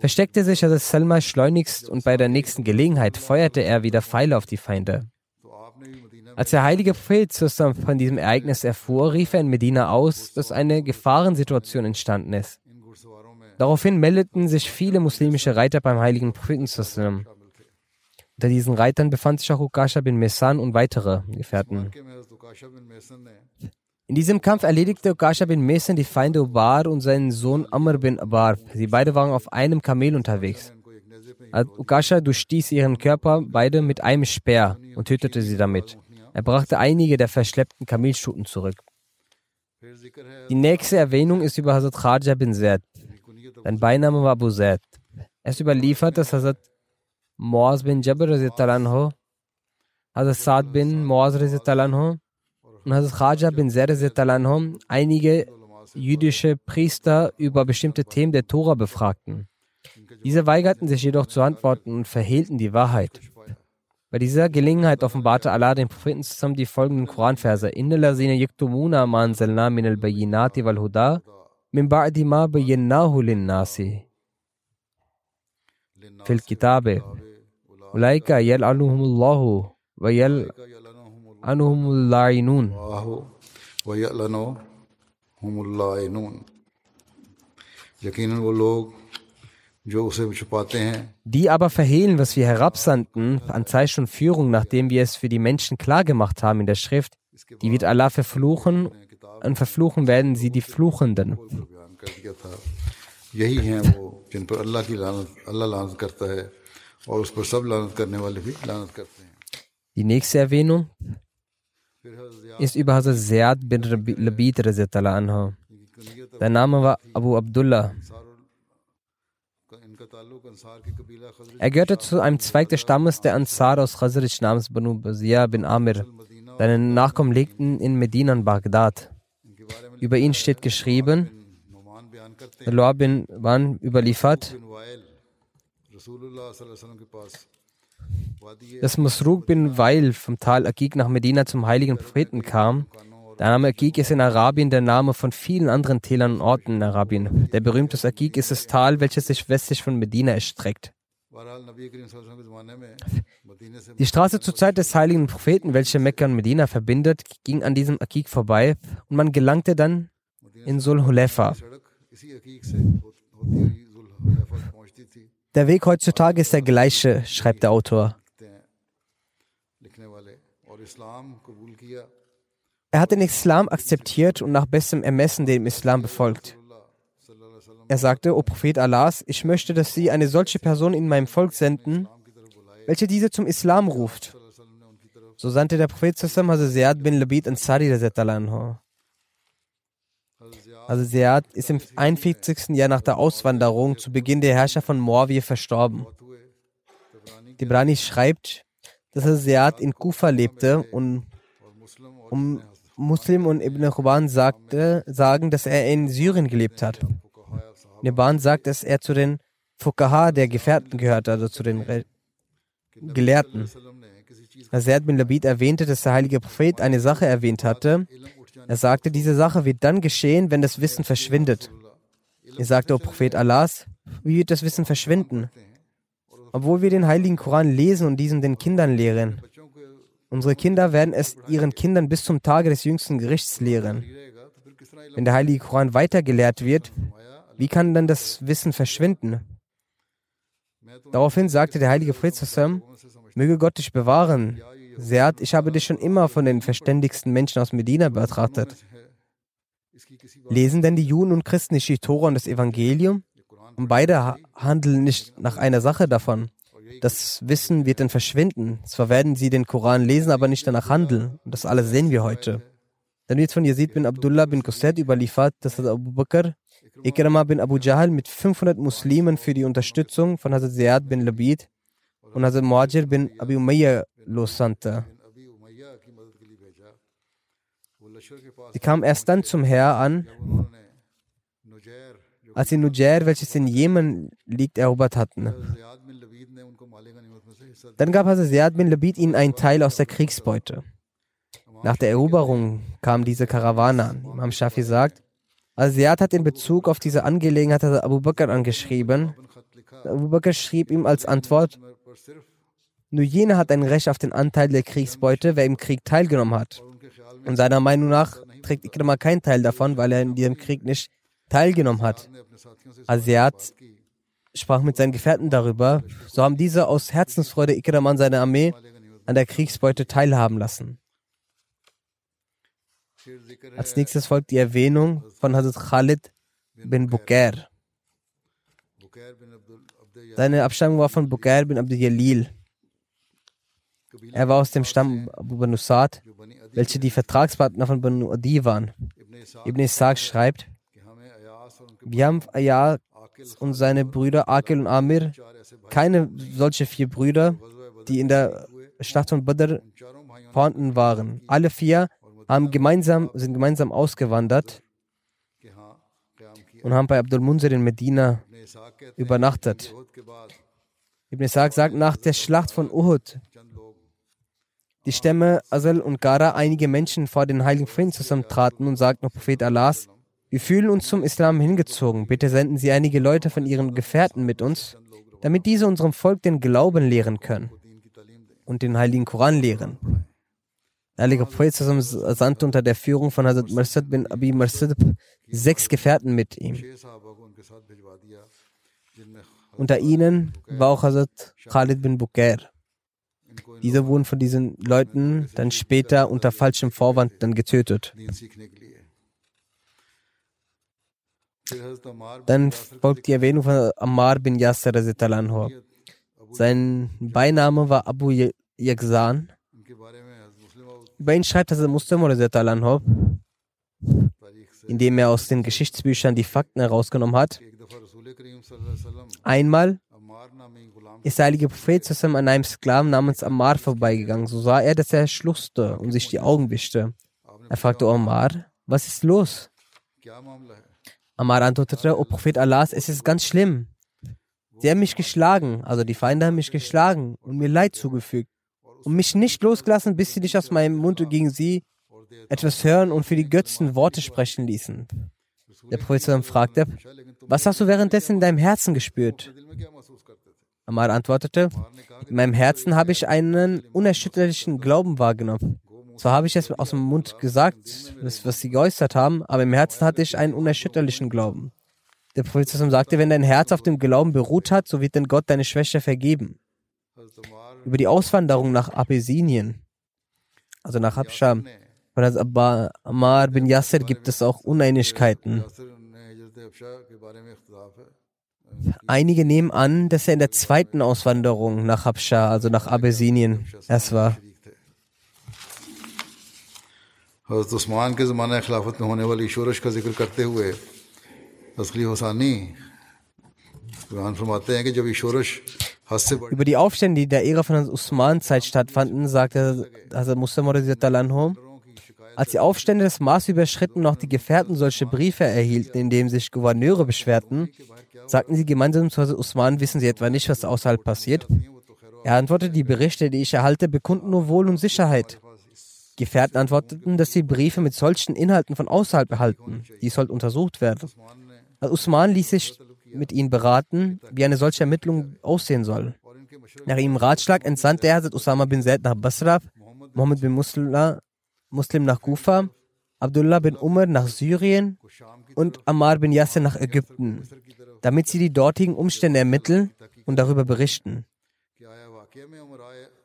versteckte sich Hazrat Salma schleunigst und bei der nächsten Gelegenheit feuerte er wieder Pfeile auf die Feinde. Als der heilige Prophet zusammen von diesem Ereignis erfuhr, rief er in Medina aus, dass eine Gefahrensituation entstanden ist. Daraufhin meldeten sich viele muslimische Reiter beim heiligen Propheten. Unter diesen Reitern befand sich auch Ukasha bin Mesan und weitere Gefährten. In diesem Kampf erledigte Ukasha bin Mesan die Feinde Ubar und seinen Sohn Amr bin Abar. Sie beide waren auf einem Kamel unterwegs. Ukasha durchstieß ihren Körper beide mit einem Speer und tötete sie damit. Er brachte einige der verschleppten Kamelschuten zurück. Die nächste Erwähnung ist über Hazrat Khaja bin Zaid. Sein Beiname war Zaid. Es überliefert, dass Hazrat Muaz bin Jabir anhu, Hazrat Saad bin Muaz anhu und Hazrat Khaja bin Zaid anhu einige jüdische Priester über bestimmte Themen der Tora befragten. Diese weigerten sich jedoch zu antworten und verhehlten die Wahrheit. Bei dieser Gelegenheit offenbarte Allah den Propheten zusammen die folgenden Koranverse: Inna lazina yaktumuna ma anzalna min al-bayyinati من بعد ما بيناه للناس. في الكتاب أولئك يلعنهم الله ويلعنهم اللاعنون. ويلعنهم اللاعنون. يقينا لوگ Die aber verhehlen, was wir herabsandten an Zeichen und Führung, nachdem wir es für die Menschen klargemacht haben in der Schrift, die wird Allah verfluchen und verfluchen werden sie die Fluchenden. Die nächste Erwähnung ist über Hazrat Ziyad bin Labid. Sein Name war Abu Abdullah. Er gehörte zu einem Zweig des Stammes der Ansar aus Khazraj namens Banu Bazia bin Amir. Seine Nachkommen lebten in Medina und Bagdad. Über ihn steht geschrieben, Loa bin Wan überliefert, dass Masruq bin Weil vom Tal Akik nach Medina zum heiligen Propheten kam der Name Akik ist in Arabien der Name von vielen anderen Tälern und Orten in Arabien. Der berühmteste Akik ist das Tal, welches sich westlich von Medina erstreckt. Die Straße zur Zeit des heiligen Propheten, welche Mekka und Medina verbindet, ging an diesem Akik vorbei und man gelangte dann in Sulhulefa. Der Weg heutzutage ist der gleiche, schreibt der Autor. Er hat den Islam akzeptiert und nach bestem Ermessen dem Islam befolgt. Er sagte, O Prophet Allahs, ich möchte, dass Sie eine solche Person in meinem Volk senden, welche diese zum Islam ruft. So sandte der Prophet zusammen also Ziyad bin Labid Ansari anhu. Also Ziyad ist im 41. Jahr nach der Auswanderung zu Beginn der Herrscher von Moawiyah verstorben. Dibrani schreibt, dass er Ziyad in Kufa lebte und um Muslim und Ibn Ruban sagte, sagen, dass er in Syrien gelebt hat. Neban sagt, dass er zu den Fukaha der Gefährten gehört, also zu den Re Gelehrten. Hazrat bin Labid erwähnte, dass der heilige Prophet eine Sache erwähnt hatte. Er sagte, diese Sache wird dann geschehen, wenn das Wissen verschwindet. Er sagte, O Prophet Allahs, wie wird das Wissen verschwinden? Obwohl wir den heiligen Koran lesen und diesen den Kindern lehren. Unsere Kinder werden es ihren Kindern bis zum Tage des jüngsten Gerichts lehren. Wenn der Heilige Koran weitergelehrt wird, wie kann dann das Wissen verschwinden? Daraufhin sagte der heilige Prophet möge Gott dich bewahren. Seat, ich habe dich schon immer von den verständigsten Menschen aus Medina betrachtet. Lesen denn die Juden und Christen nicht die Tora und das Evangelium? Und beide handeln nicht nach einer Sache davon. Das Wissen wird dann verschwinden. Zwar werden sie den Koran lesen, aber nicht danach handeln. Und das alles sehen wir heute. Dann wird von Yazid bin Abdullah bin Qusayt überliefert, dass Abu Bakr Ikrama bin Abu Jahl mit 500 Muslimen für die Unterstützung von Hazrat Ziyad bin Labid und Hazrat Muajir bin Abi Umayyah lossandte. Sie kamen erst dann zum Heer an, als sie Nujair, welches in Jemen liegt, erobert hatten. Dann gab Hazrat Ziyad bin Labid ihnen einen Teil aus der Kriegsbeute. Nach der Eroberung kam diese Karawane an. Imam Shafi sagt, Asiat hat in Bezug auf diese Angelegenheit Abu Bakr angeschrieben. Abu Bakr schrieb ihm als Antwort, nur jener hat ein Recht auf den Anteil der Kriegsbeute, wer im Krieg teilgenommen hat. Und seiner Meinung nach trägt Ikrama keinen Teil davon, weil er in diesem Krieg nicht teilgenommen hat. Asiat sprach mit seinen Gefährten darüber. So haben diese aus Herzensfreude Ikram an seine Armee an der Kriegsbeute teilhaben lassen. Als nächstes folgt die Erwähnung von Hazrat Khalid bin Bukair. Seine Abstammung war von Bukair bin Abdul Jalil. Er war aus dem Stamm Abu Banu Sa'd, welche die Vertragspartner von Banu Adi waren. Ibn Ishaq schreibt, wir haben Ayaz und seine Brüder Akil und Amir, keine solche vier Brüder, die in der Schlacht von Badr vorhanden waren. Alle vier haben gemeinsam, sind gemeinsam ausgewandert und haben bei Abdul Munzir in Medina übernachtet. Ibn Ishaq sagt, nach der Schlacht von Uhud, die Stämme Asal und Gara einige Menschen vor den heiligen Frieden zusammentraten und sagten, Prophet Allahs, wir fühlen uns zum Islam hingezogen. Bitte senden Sie einige Leute von Ihren Gefährten mit uns, damit diese unserem Volk den Glauben lehren können und den heiligen Koran lehren. Heilige Prophet sandte unter der Führung von Hazrat Marsad bin Abi Marsad sechs Gefährten mit ihm. Unter ihnen war auch Hazrat Khalid bin Bukair. Diese wurden von diesen Leuten dann später unter falschem Vorwand dann getötet. Dann folgt die Erwähnung von Ammar bin Yasser. Sein Beiname war Abu Yakzan. Über ihn schreibt Hazrat Muslim indem er aus den Geschichtsbüchern die Fakten herausgenommen hat. Einmal ist der heilige Prophet an einem Sklaven namens Ammar vorbeigegangen. So sah er, dass er schluchzte und sich die Augen wischte. Er fragte Ammar, was ist los? Ammar antwortete, O Prophet Allahs, es ist ganz schlimm. Sie haben mich geschlagen, also die Feinde haben mich geschlagen und mir Leid zugefügt und mich nicht losgelassen, bis sie nicht aus meinem Mund gegen sie etwas hören und für die Götzen Worte sprechen ließen. Der Prophet fragte, was hast du währenddessen in deinem Herzen gespürt? Ammar antwortete, in meinem Herzen habe ich einen unerschütterlichen Glauben wahrgenommen. Zwar habe ich es aus dem Mund gesagt, was sie geäußert haben, aber im Herzen hatte ich einen unerschütterlichen Glauben. Der Prophet sagte, wenn dein Herz auf dem Glauben beruht hat, so wird denn Gott deine Schwäche vergeben über die Auswanderung nach Abessinien, also nach Habscham. Von Amar bin Yasser gibt es auch Uneinigkeiten. Einige nehmen an, dass er in der zweiten Auswanderung nach Habscha, also nach Abessinien, erst war. حضرت عثمان کے زمانہ خلافت میں ہونے والی شورش کا ذکر کرتے ہوئے تسلی حسانی قرآن über die Aufstände, die der Ära von Usman-Zeit stattfanden, sagte Hazrat Muslim als die Aufstände das Maß überschritten und auch die Gefährten solche Briefe erhielten, in denen sich Gouverneure beschwerten, sagten sie gemeinsam zu Hazrat Usman, wissen sie etwa nicht, was außerhalb passiert? Er antwortete, die Berichte, die ich erhalte, bekunden nur Wohl und Sicherheit. Gefährten antworteten, dass sie Briefe mit solchen Inhalten von außerhalb erhalten. Dies sollte untersucht werden. Al Usman ließ sich mit ihnen beraten, wie eine solche Ermittlung aussehen soll. Nach ihrem Ratschlag entsandte er Hazrat Usama bin Zaid nach Basra, Mohammed bin Muslim, Muslim nach Kufa, Abdullah bin Umar nach Syrien und Ammar bin Yasser nach Ägypten, damit sie die dortigen Umstände ermitteln und darüber berichten.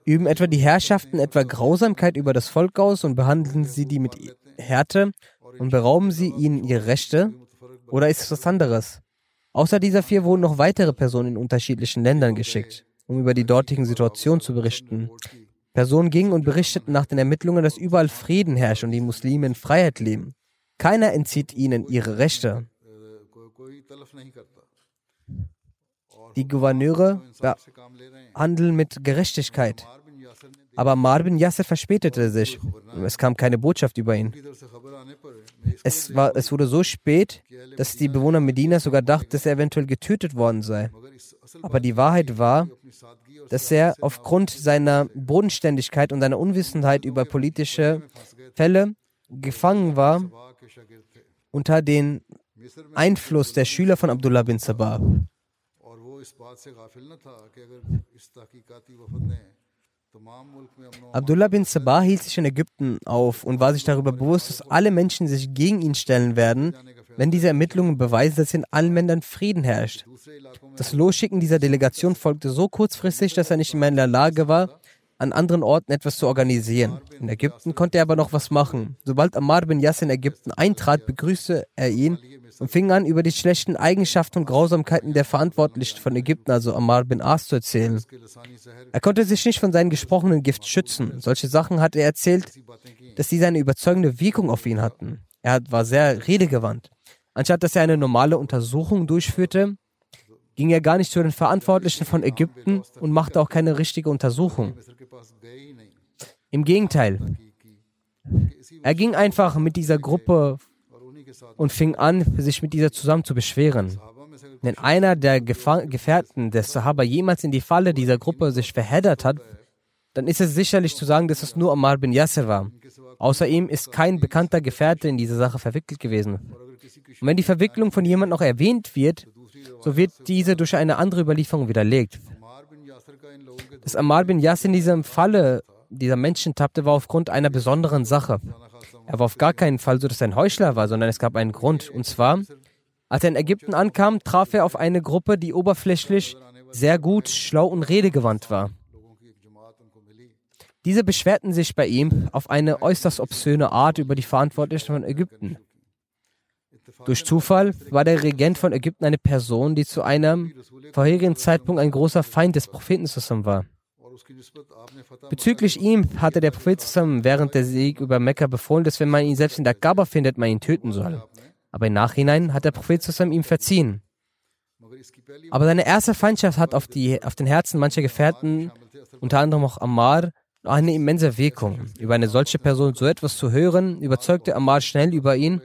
Üben etwa die Herrschaften etwa Grausamkeit über das Volk aus und behandeln sie die mit Härte und berauben sie ihnen ihre Rechte? Oder ist es was anderes? Außer dieser vier wurden noch weitere Personen in unterschiedlichen Ländern geschickt, um über die dortigen Situationen zu berichten. Personen gingen und berichteten nach den Ermittlungen, dass überall Frieden herrscht und die Muslime in Freiheit leben. Keiner entzieht ihnen ihre Rechte. Die Gouverneure handeln mit Gerechtigkeit. Aber Marvin Yasser verspätete sich. Es kam keine Botschaft über ihn. Es, war, es wurde so spät, dass die Bewohner Medinas sogar dachten, dass er eventuell getötet worden sei. Aber die Wahrheit war, dass er aufgrund seiner Bodenständigkeit und seiner Unwissenheit über politische Fälle gefangen war unter den Einfluss der Schüler von Abdullah bin Sabah. Abdullah bin Sabah hielt sich in Ägypten auf und war sich darüber bewusst, dass alle Menschen sich gegen ihn stellen werden, wenn diese Ermittlungen beweisen, dass in allen Ländern Frieden herrscht. Das Losschicken dieser Delegation folgte so kurzfristig, dass er nicht mehr in der Lage war, an anderen Orten etwas zu organisieren. In Ägypten konnte er aber noch was machen. Sobald Ammar bin Yasser in Ägypten eintrat, begrüßte er ihn und fing an, über die schlechten Eigenschaften und Grausamkeiten der Verantwortlichen von Ägypten, also Ammar bin As, zu erzählen. Er konnte sich nicht von seinem gesprochenen Gift schützen. Solche Sachen hat er erzählt, dass sie eine überzeugende Wirkung auf ihn hatten. Er war sehr redegewandt. Anstatt dass er eine normale Untersuchung durchführte, ging er gar nicht zu den Verantwortlichen von Ägypten und machte auch keine richtige Untersuchung. Im Gegenteil, er ging einfach mit dieser Gruppe und fing an, sich mit dieser zusammen zu beschweren. Wenn einer der Gefa Gefährten des Sahaba jemals in die Falle dieser Gruppe sich verheddert hat, dann ist es sicherlich zu sagen, dass es nur Ammar bin Yasser war. Außer ihm ist kein bekannter Gefährte in diese Sache verwickelt gewesen. Und wenn die Verwicklung von jemandem noch erwähnt wird, so wird diese durch eine andere Überlieferung widerlegt. Dass Ammar bin Yasser in diesem Falle dieser Menschen tappte, war aufgrund einer besonderen Sache. Er war auf gar keinen Fall so, dass er ein Heuchler war, sondern es gab einen Grund. Und zwar, als er in Ägypten ankam, traf er auf eine Gruppe, die oberflächlich sehr gut, schlau und redegewandt war. Diese beschwerten sich bei ihm auf eine äußerst obszöne Art über die Verantwortlichen von Ägypten. Durch Zufall war der Regent von Ägypten eine Person, die zu einem vorherigen Zeitpunkt ein großer Feind des Propheten zusammen war. Bezüglich ihm hatte der Prophet zusammen während der Sieg über Mekka befohlen, dass wenn man ihn selbst in der Kaaba findet, man ihn töten soll. Aber im Nachhinein hat der Prophet zusammen ihm verziehen. Aber seine erste Feindschaft hat auf, die, auf den Herzen mancher Gefährten, unter anderem auch Ammar, eine immense Wirkung. Über eine solche Person so etwas zu hören, überzeugte Ammar schnell über ihn,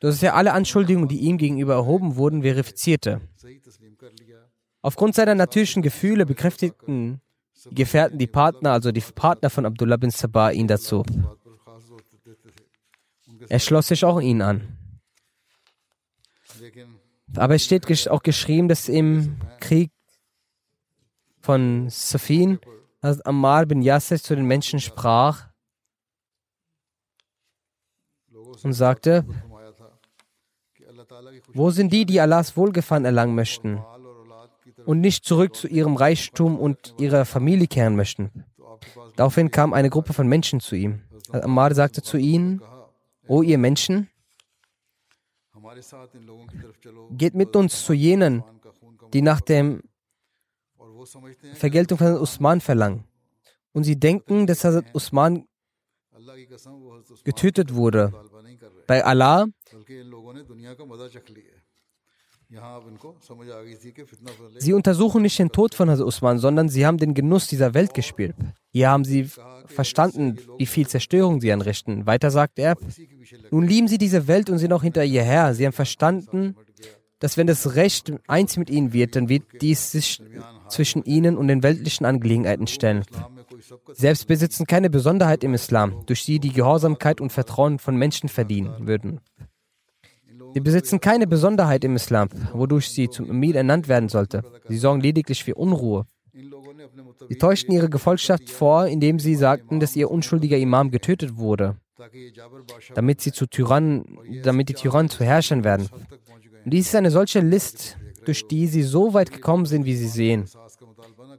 dass er alle Anschuldigungen, die ihm gegenüber erhoben wurden, verifizierte. Aufgrund seiner natürlichen Gefühle bekräftigten Gefährten, die Partner, also die Partner von Abdullah bin Sabah, ihn dazu. Er schloss sich auch ihnen an. Aber es steht auch geschrieben, dass im Krieg von Safin, Ammar bin Yasser zu den Menschen sprach und sagte, wo sind die, die Allahs Wohlgefallen erlangen möchten? und nicht zurück zu ihrem Reichtum und ihrer Familie kehren möchten. Daraufhin kam eine Gruppe von Menschen zu ihm. Ammar sagte zu ihnen, O ihr Menschen, geht mit uns zu jenen, die nach der Vergeltung von Usman verlangen. Und sie denken, dass Hazrat Usman getötet wurde. Bei Allah Sie untersuchen nicht den Tod von Hazrat Usman, sondern sie haben den Genuss dieser Welt gespielt. Hier haben sie verstanden, wie viel Zerstörung sie anrichten. Weiter sagt er, nun lieben sie diese Welt und sind auch hinter ihr her. Sie haben verstanden, dass wenn das Recht eins mit ihnen wird, dann wird dies sich zwischen ihnen und den weltlichen Angelegenheiten stellen. Selbst besitzen keine Besonderheit im Islam, durch die die Gehorsamkeit und Vertrauen von Menschen verdienen würden. Sie besitzen keine Besonderheit im Islam, wodurch sie zum Emir ernannt werden sollte. Sie sorgen lediglich für Unruhe. Sie täuschten ihre Gefolgschaft vor, indem sie sagten, dass ihr unschuldiger Imam getötet wurde, damit sie zu Tyrannen, damit die Tyrannen zu Herrschern werden. Und dies ist eine solche List, durch die sie so weit gekommen sind, wie sie sehen.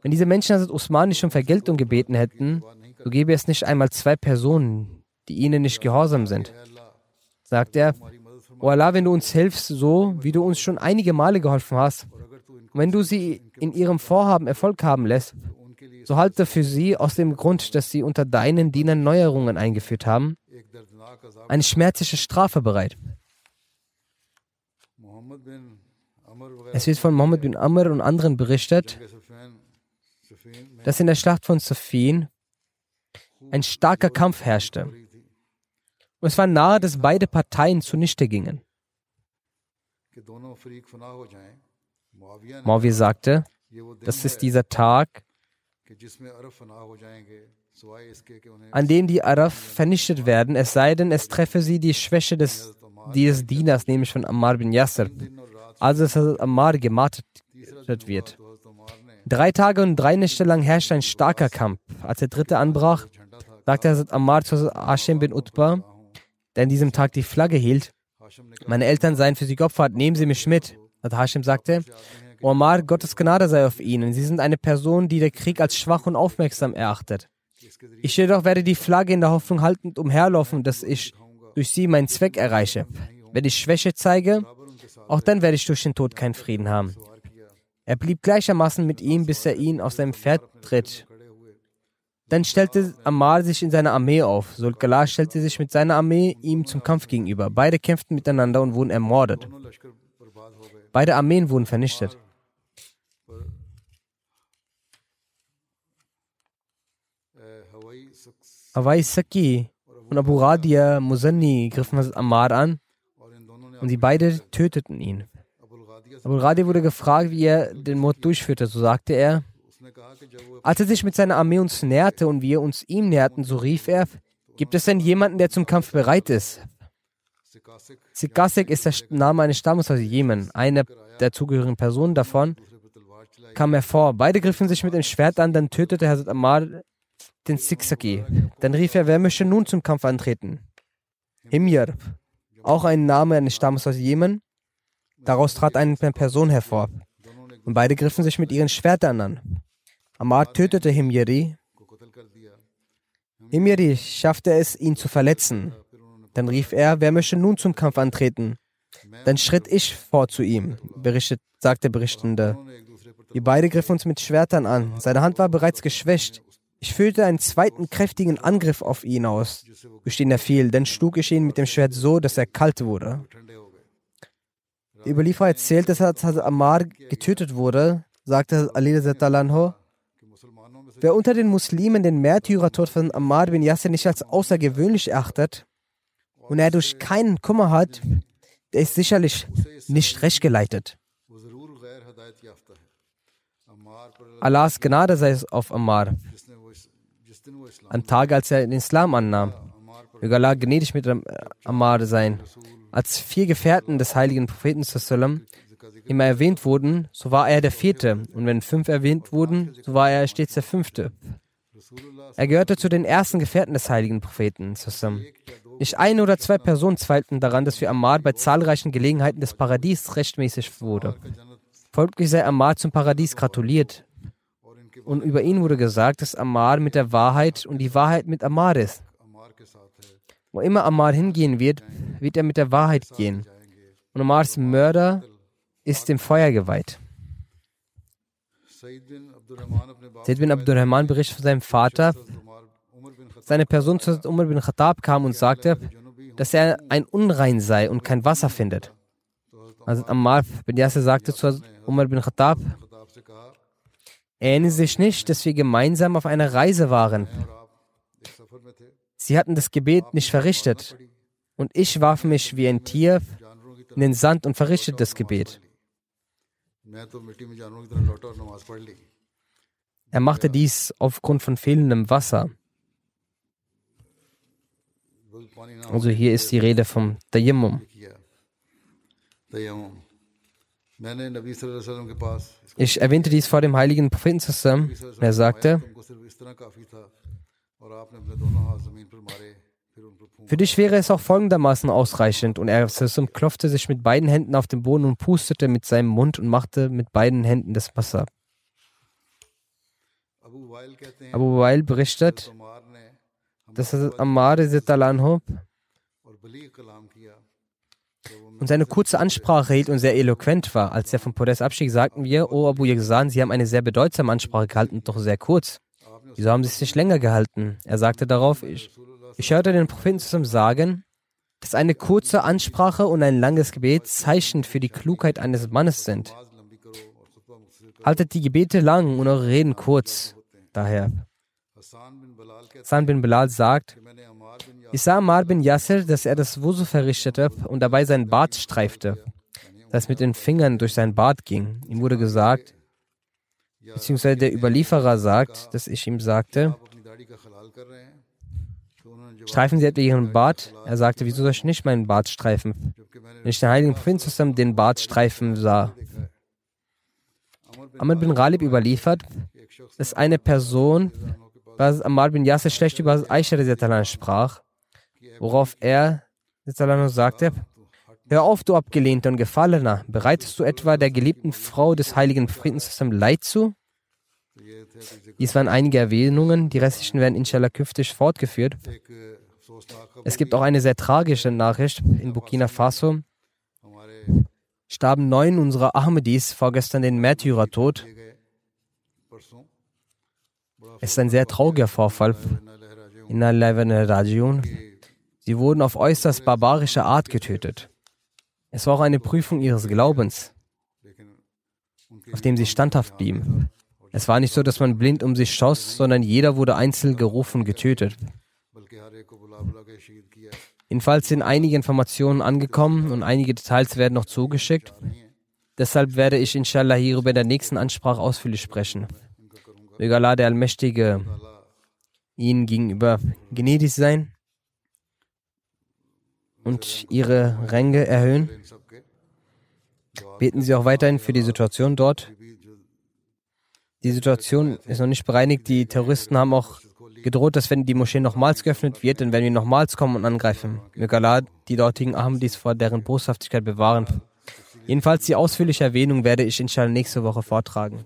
Wenn diese Menschen Hazrat Usman nicht um Vergeltung gebeten hätten, so gäbe es nicht einmal zwei Personen, die ihnen nicht gehorsam sind. Sagt er, O Allah, wenn du uns hilfst, so wie du uns schon einige Male geholfen hast, wenn du sie in ihrem Vorhaben Erfolg haben lässt, so halte für sie aus dem Grund, dass sie unter deinen Dienern Neuerungen eingeführt haben, eine schmerzliche Strafe bereit. Es wird von Mohammed bin Amr und anderen berichtet, dass in der Schlacht von Safin ein starker Kampf herrschte. Und es war nahe, dass beide Parteien zunichte gingen. Muawiyah sagte, das ist dieser Tag, an dem die Araf vernichtet werden, es sei denn, es treffe sie die Schwäche des, dieses Dieners, nämlich von Ammar bin Yasser, also dass Ammar gemartet wird. Drei Tage und drei Nächte lang herrschte ein starker Kampf. Als der dritte anbrach, sagte Hazrat Ammar zu Hashem bin Utbah, der an diesem Tag die Flagge hielt. Meine Eltern seien für sie geopfert, nehmen Sie mich mit. Und Hashim sagte, Omar, Gottes Gnade sei auf Ihnen. Sie sind eine Person, die der Krieg als schwach und aufmerksam erachtet. Ich jedoch werde die Flagge in der Hoffnung haltend umherlaufen, dass ich durch sie meinen Zweck erreiche. Wenn ich Schwäche zeige, auch dann werde ich durch den Tod keinen Frieden haben. Er blieb gleichermaßen mit ihm, bis er ihn auf seinem Pferd tritt. Dann stellte Ammar sich in seine Armee auf. Sulkala stellte sich mit seiner Armee ihm zum Kampf gegenüber. Beide kämpften miteinander und wurden ermordet. Beide Armeen wurden vernichtet. Awai Saki und Abu Radia Musanni griffen Ammar an und sie beide töteten ihn. Abu Radia wurde gefragt, wie er den Mord durchführte. So sagte er, als er sich mit seiner Armee uns näherte und wir uns ihm näherten, so rief er, gibt es denn jemanden, der zum Kampf bereit ist? Sikasek ist der Name eines Stammes aus Jemen. Eine der zugehörigen Personen davon kam hervor. Beide griffen sich mit dem Schwert an, dann tötete Hazrat Ammar den Siksaki. Dann rief er, wer möchte nun zum Kampf antreten? Himyar, auch ein Name eines Stammes aus Jemen. Daraus trat eine Person hervor. Und beide griffen sich mit ihren Schwertern an. Ammar tötete Himyari. Himyari schaffte es, ihn zu verletzen. Dann rief er, wer möchte nun zum Kampf antreten? Dann schritt ich vor zu ihm, berichtet, sagte Berichtende. Wir beide griffen uns mit Schwertern an. Seine Hand war bereits geschwächt. Ich führte einen zweiten kräftigen Angriff auf ihn aus, durch den er fiel. Dann schlug ich ihn mit dem Schwert so, dass er kalt wurde. Der Überlieferer erzählt, dass als Ammar getötet wurde, sagte Ali Zatalanho, wer unter den Muslimen den Märtyrertod von Ammar bin Yasser nicht als außergewöhnlich erachtet und er durch keinen Kummer hat, der ist sicherlich nicht recht geleitet. Allahs Gnade sei es auf Ammar. Am Tag, als er den Islam annahm, möge Allah gnädig mit Ammar sein. Als vier Gefährten des heiligen Propheten immer erwähnt wurden, so war er der vierte. Und wenn fünf erwähnt wurden, so war er stets der fünfte. Er gehörte zu den ersten Gefährten des heiligen Propheten. sallam. Nicht eine oder zwei Personen zweifelten daran, dass für Ammar bei zahlreichen Gelegenheiten des Paradies rechtmäßig wurde. Folglich sei Ammar zum Paradies gratuliert. Und über ihn wurde gesagt, dass Ammar mit der Wahrheit und die Wahrheit mit Ammar ist. Wo immer Ammar hingehen wird, wird er mit der Wahrheit gehen. Und Ammars Mörder ist dem Feuer geweiht. Said bin Abdurrahman berichtet von seinem Vater, seine Person zu Umar bin Khattab kam und sagte, dass er ein Unrein sei und kein Wasser findet. Also Ammar bin Yasser sagte zu Umar bin Khattab, erinnern Sie sich nicht, dass wir gemeinsam auf einer Reise waren. Sie hatten das Gebet nicht verrichtet und ich warf mich wie ein Tier in den Sand und verrichtete das Gebet. Er machte dies aufgrund von fehlendem Wasser. Also hier ist die Rede vom Tayammum. Ich erwähnte dies vor dem heiligen Propheten zusammen. Er sagte, für dich wäre es auch folgendermaßen ausreichend. Und er klopfte sich mit beiden Händen auf den Boden und pustete mit seinem Mund und machte mit beiden Händen das Wasser. Abu Wail berichtet, dass Ammar Talanho und seine kurze Ansprache hielt und sehr eloquent war. Als er vom Podest abstieg, sagten wir, O Abu Yazan, Sie haben eine sehr bedeutsame Ansprache gehalten, doch sehr kurz. Wieso haben Sie es nicht länger gehalten? Er sagte darauf, ich, ich hörte den Propheten zusammen sagen, dass eine kurze Ansprache und ein langes Gebet Zeichen für die Klugheit eines Mannes sind. Haltet die Gebete lang und eure Reden kurz. Daher. San bin Bilal sagt, ich sah Amar bin Yasser, dass er das Wusu verrichtete und dabei seinen Bart streifte, das mit den Fingern durch sein Bart ging. Ihm wurde gesagt, beziehungsweise der Überlieferer sagt, dass ich ihm sagte, streifen Sie etwa Ihren Bart? Er sagte, wieso soll ich nicht meinen Bart streifen? Wenn ich den heiligen Propheten zusammen den Bart streifen sah. Ahmad bin Ghalib überliefert, dass eine Person, was Ammar bin Yasser schlecht über Aisha sprach, worauf er sagte, Hör auf, du Abgelehnter und Gefallener, bereitest du etwa der geliebten Frau des heiligen Friedens Leid zu? Dies waren einige Erwähnungen, die restlichen werden inshallah künftig fortgeführt. Es gibt auch eine sehr tragische Nachricht. In Burkina Faso starben neun unserer Ahmedis vorgestern den Märtyrertod. Es ist ein sehr trauriger Vorfall. In der Rajiun. Sie wurden auf äußerst barbarische Art getötet. Es war auch eine Prüfung ihres Glaubens, auf dem sie standhaft blieben. Es war nicht so, dass man blind um sich schoss, sondern jeder wurde einzeln gerufen und getötet. Jedenfalls sind einige Informationen angekommen und einige Details werden noch zugeschickt. Deshalb werde ich inshallah hierüber in der nächsten Ansprache ausführlich sprechen. Möge Allah der Allmächtige ihnen gegenüber gnädig sein und ihre Ränge erhöhen. Beten Sie auch weiterhin für die Situation dort. Die Situation ist noch nicht bereinigt. Die Terroristen haben auch gedroht, dass wenn die Moschee nochmals geöffnet wird, dann werden wir nochmals kommen und angreifen. Möge Allah die dortigen Ahmadis vor deren Boshaftigkeit bewahren. Jedenfalls die ausführliche Erwähnung werde ich inshallah nächste Woche vortragen.